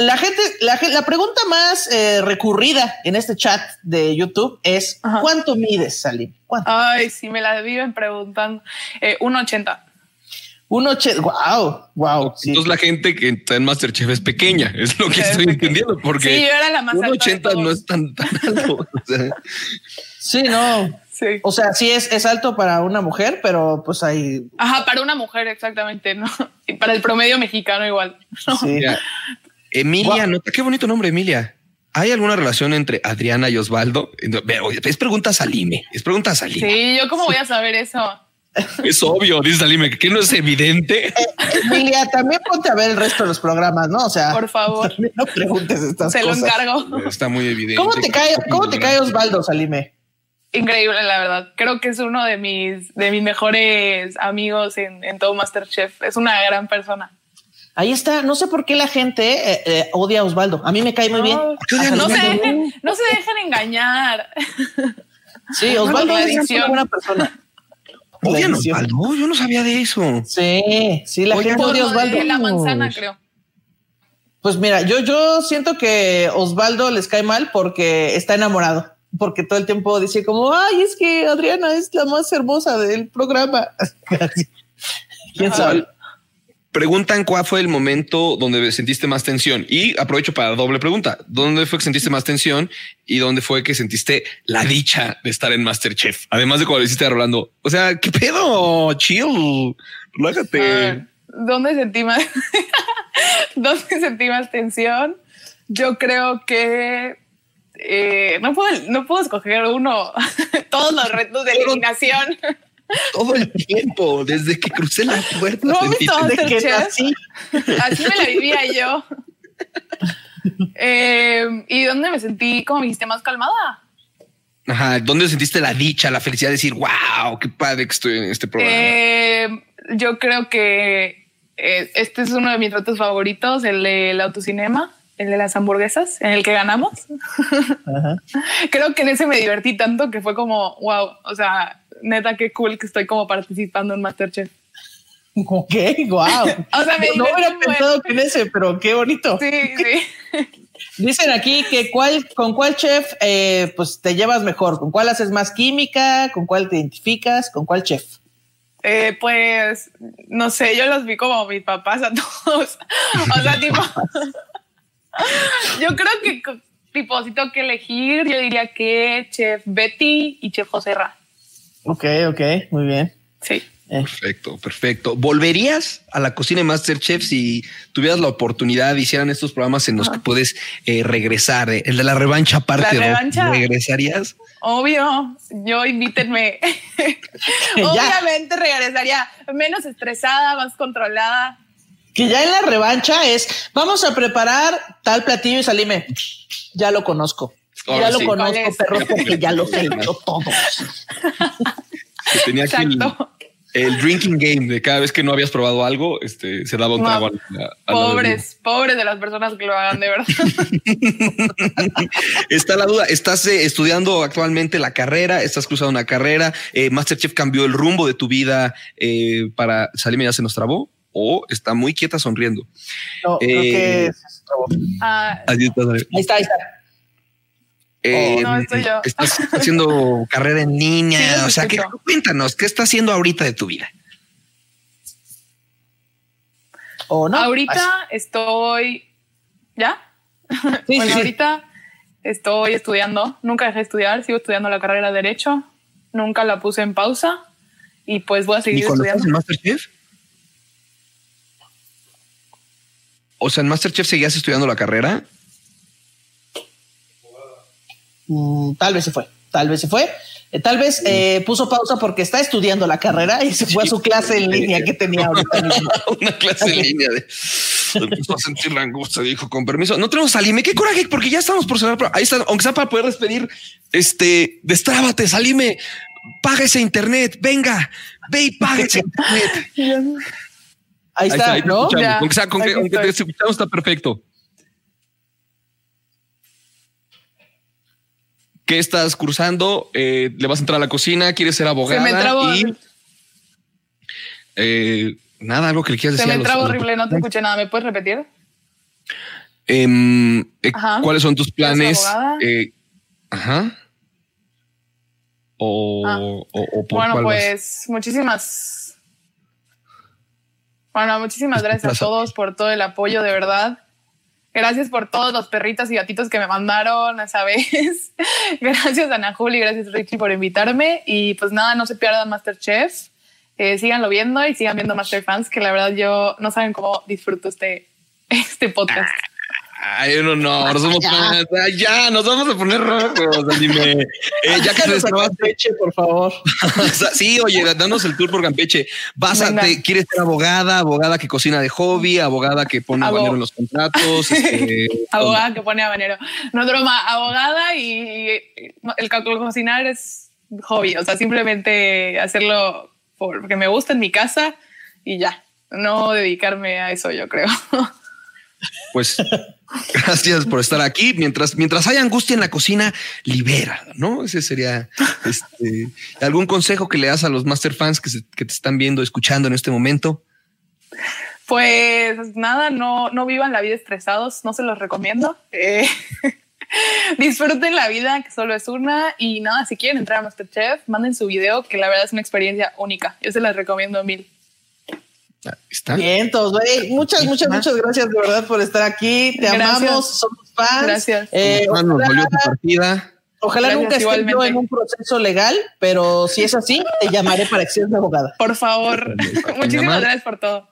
la gente, la, la pregunta más eh, recurrida en este chat de YouTube es ¿cuánto mides, Salim? ¿Cuánto? Ay, sí, me la viven preguntando. Eh, 1.80. Un oche, wow, wow. Entonces la gente que está en Masterchef es pequeña, es lo que estoy entendiendo, porque Sí, yo era la más un alta de 80 no es tan, tan alto. o sea, Sí, no. O sea, sí es, es alto para una mujer, pero pues hay. Ajá, para una mujer, exactamente, ¿no? Y para el promedio mexicano igual. mira, Emilia, nota qué bonito nombre, Emilia. ¿Hay alguna relación entre Adriana y Osvaldo? Es pregunta a Salime, es pregunta a Salime. Sí, yo cómo voy a saber eso. Es obvio, dice Salime, que no es evidente. Emilia, también ponte a ver el resto de los programas, ¿no? O sea, Por favor. no preguntes estas Se lo cosas. encargo. Está muy evidente. ¿Cómo te cae, cómo te cae Osvaldo, Salime? Increíble, la verdad. Creo que es uno de mis, de mis mejores amigos en, en todo Masterchef. Es una gran persona. Ahí está. No sé por qué la gente eh, eh, odia a Osvaldo. A mí me cae muy bien. No, se dejen, no se dejen engañar. Sí, Osvaldo es una buena persona. ¿Odian. Osvaldo? Yo no sabía de eso. Sí, sí, la gente odia a Osvaldo. de la manzana, creo. Pues mira, yo, yo siento que Osvaldo les cae mal porque está enamorado. Porque todo el tiempo dice como, ay, es que Adriana es la más hermosa del programa. ¿Quién sabe? Preguntan cuál fue el momento donde sentiste más tensión. Y aprovecho para doble pregunta. ¿Dónde fue que sentiste más tensión y dónde fue que sentiste la dicha de estar en Masterchef? Además de cuando le hiciste a Rolando. O sea, ¿qué pedo? Chill. Relájate. Ver, ¿Dónde sentí más? ¿Dónde sentí más tensión? Yo creo que eh, no puedo, no puedo escoger uno. Todos los retos de eliminación. Todo el tiempo, desde que crucé la puerta. ¿No tensión. Masterchef? así. Así me la vivía yo. Eh, ¿Y dónde me sentí, como me dijiste, más calmada? Ajá. ¿Dónde sentiste la dicha, la felicidad de decir, wow, qué padre que estoy en este programa? Eh, yo creo que eh, este es uno de mis retos favoritos, el del autocinema, el de las hamburguesas, en el que ganamos. Creo que en ese me divertí tanto que fue como, wow, o sea, neta, qué cool que estoy como participando en Masterchef. Ok, wow. O sea, me no hubiera pensado que en ese, pero qué bonito. Sí, sí. Dicen aquí que cuál, con cuál chef eh, pues te llevas mejor, con cuál haces más química, con cuál te identificas, con cuál chef. Eh, pues, no sé, yo los vi como mis papás a todos. O sea, tipo, yo creo que tipo, si tengo que elegir, yo diría que Chef Betty y Chef José Ra. Ok, ok, muy bien. Sí. Perfecto, perfecto. ¿Volverías a la cocina de Masterchef si tuvieras la oportunidad, hicieran estos programas en los que puedes eh, regresar? eh, el de la revancha aparte, La ¿no? revancha. ¿regresarías? Obvio, yo invítenme. Obviamente regresaría menos estresada, más controlada. Que ya en la revancha es, vamos a preparar tal platillo y salime. Ya lo conozco. Ahora ya lo sí. conozco, ¿Cuál es? perro, porque ya los he hecho todos. Que tenía aquí el, el drinking game de cada vez que no habías probado algo, este, se daba un trago a a Pobres, pobres de las personas que lo hagan, de verdad. Está la duda, estás eh, estudiando actualmente la carrera, estás cruzando una carrera, eh, Masterchef cambió el rumbo de tu vida eh, para Salime ya se nos trabó o está muy quieta sonriendo. No, creo que es- Ah. Ahí está, ahí está. Eh, Oh, no, estoy yo. Estás haciendo carrera en línea, Sí, o sea, que, cuéntanos, ¿qué estás haciendo ahorita de tu vida? ¿O no? Ahorita estoy. ¿Ya? Sí, bueno, sí, ahorita estoy estudiando. Nunca dejé de estudiar. Sigo estudiando la carrera de Derecho. Nunca la puse en pausa. Y pues voy a ¿Y seguir estudiando. en Masterchef? O sea, en Masterchef seguías estudiando la carrera. Mm, tal vez se fue, tal vez se fue. Eh, Tal vez eh, puso pausa porque está estudiando la carrera y se fue a su clase en línea que tenía ahorita mismo. Una clase en línea de empezó a sentir la angustia, dijo con permiso. No tenemos Salime, qué coraje, porque ya estamos por cerrar. pero Ahí está, aunque sea para poder despedir. Este, destrábate, Salime, paga ese internet, venga, ve y paga ese internet. Ahí está, ahí ¿no? escuchamos. Ya, sea, con ahí que, aunque te escuchamos, está perfecto. ¿Qué estás cursando? Eh, ¿Le vas a entrar a la cocina? ¿Quieres ser abogada? Se me trabó, y eh, nada, algo que le quieras se decir. a me trabó horrible. No te escuché nada. ¿Me puedes repetir? Em, eh, Ajá. ¿Cuáles son tus planes? ajá. O, Ah. o, o por Bueno, vas? pues muchísimas. Bueno, muchísimas gracias a todos por todo el apoyo, de verdad. Gracias por todos los perritos y gatitos que me mandaron esa vez. gracias Ana Juli, gracias Richie por invitarme. Y pues nada, no se pierdan Masterchef. Eh, síganlo viendo y sigan viendo Master Fans, que la verdad yo no saben cómo disfruto este, este podcast. Ay, no, no, no somos fans. Ay, ya, nos vamos a poner rojos, anime. Eh, ya que destrabaste. Campeche, por favor. Sí, oye, danos el tour por Campeche. Vas a, te- quieres ser abogada, abogada que cocina de hobby, abogada que pone Abo- habanero en los contratos. este, abogada que pone habanero. No es broma, abogada y el ca- cocinar es hobby, o sea, simplemente hacerlo porque me gusta en mi casa y ya, no dedicarme a eso, yo creo. Pues gracias por estar aquí. Mientras, mientras hay angustia en la cocina, libera, ¿no? Ese sería este, algún consejo que le das a los master fans que, te están viendo, escuchando en este momento. Pues nada, no, no vivan la vida estresados, no se los recomiendo. Eh, disfruten la vida, que solo es una. Y nada, si quieren entrar a Masterchef, manden su video, que la verdad es una experiencia única. Yo se las recomiendo mil. ¿Está? Bien, todos, güey. Muchas, muchas, muchas gracias de verdad por estar aquí. Te Gracias. amamos, somos fans. Gracias. Eh, Nos ojalá dolió tu partida. ojalá Gracias, nunca esté yo en un proceso legal, pero si es así, te llamaré para que seas mi abogada. Por favor. Muchísimas llamar. gracias por todo.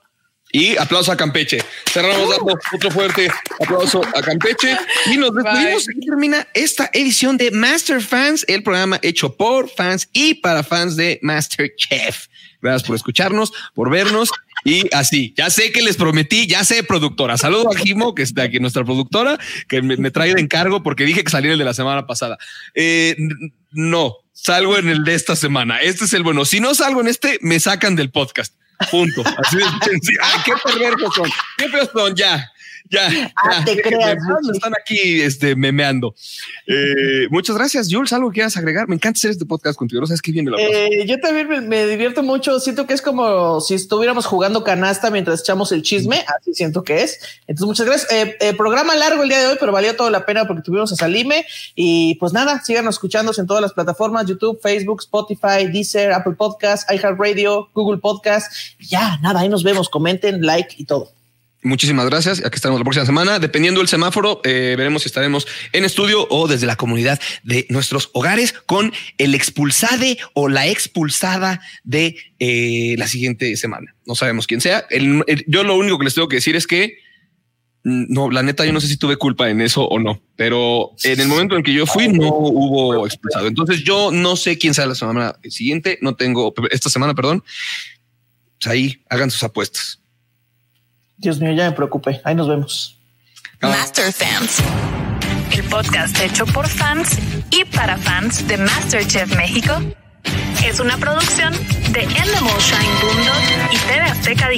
Y aplauso a Campeche. Cerramos dando otro fuerte aplauso a Campeche. Y nos despedimos. Aquí termina esta edición de Master Fans, el programa hecho por fans y para fans de Masterchef. Gracias por escucharnos, por vernos. Y así, ya sé que les prometí, ya sé, productora. Saludo a Jimo, que está aquí, nuestra productora, que me, trae de encargo porque dije que salía el de la semana pasada. Eh, no, salgo en el de esta semana. Este es el bueno. Si no salgo en este, me sacan del podcast. Punto. Así. Ay, qué perversos son. Qué feos son. Ya, ya. Ah, ya. te creas, Están aquí este, memeando. Eh, muchas gracias, Jules. ¿Algo que quieras agregar? Me encanta hacer este podcast contigo. No sabes qué la paso. Eh, yo también me, me divierto mucho. Siento que es como si estuviéramos jugando canasta mientras echamos el chisme. Así siento que es. Entonces, muchas gracias. Eh, eh, programa largo el día de hoy, pero valió toda la pena porque tuvimos a Salime. Y pues nada, síganos escuchándose en todas las plataformas: YouTube, Facebook, Spotify, Deezer, Apple Podcasts, iHeartRadio, Google Podcasts. Ya, nada, ahí nos vemos. Comenten, like y todo. Muchísimas gracias. Aquí estaremos la próxima semana. Dependiendo del semáforo, eh, veremos si estaremos en estudio o desde la comunidad de nuestros hogares con el expulsade o la expulsada de eh, la siguiente semana. No sabemos quién sea. Yo lo único que les tengo que decir es que mm, no, la neta, yo no sé si tuve culpa en eso o no, pero en el momento en que yo fui no hubo expulsado. Entonces yo no sé quién sea la semana siguiente. No tengo esta semana, perdón. Pues ahí hagan sus apuestas. Dios mío, ya me preocupé. Ahí nos vemos. Master Fans, el podcast hecho por fans y para fans de MasterChef México, es una producción de Endemol Shine Boomdog y TV Azteca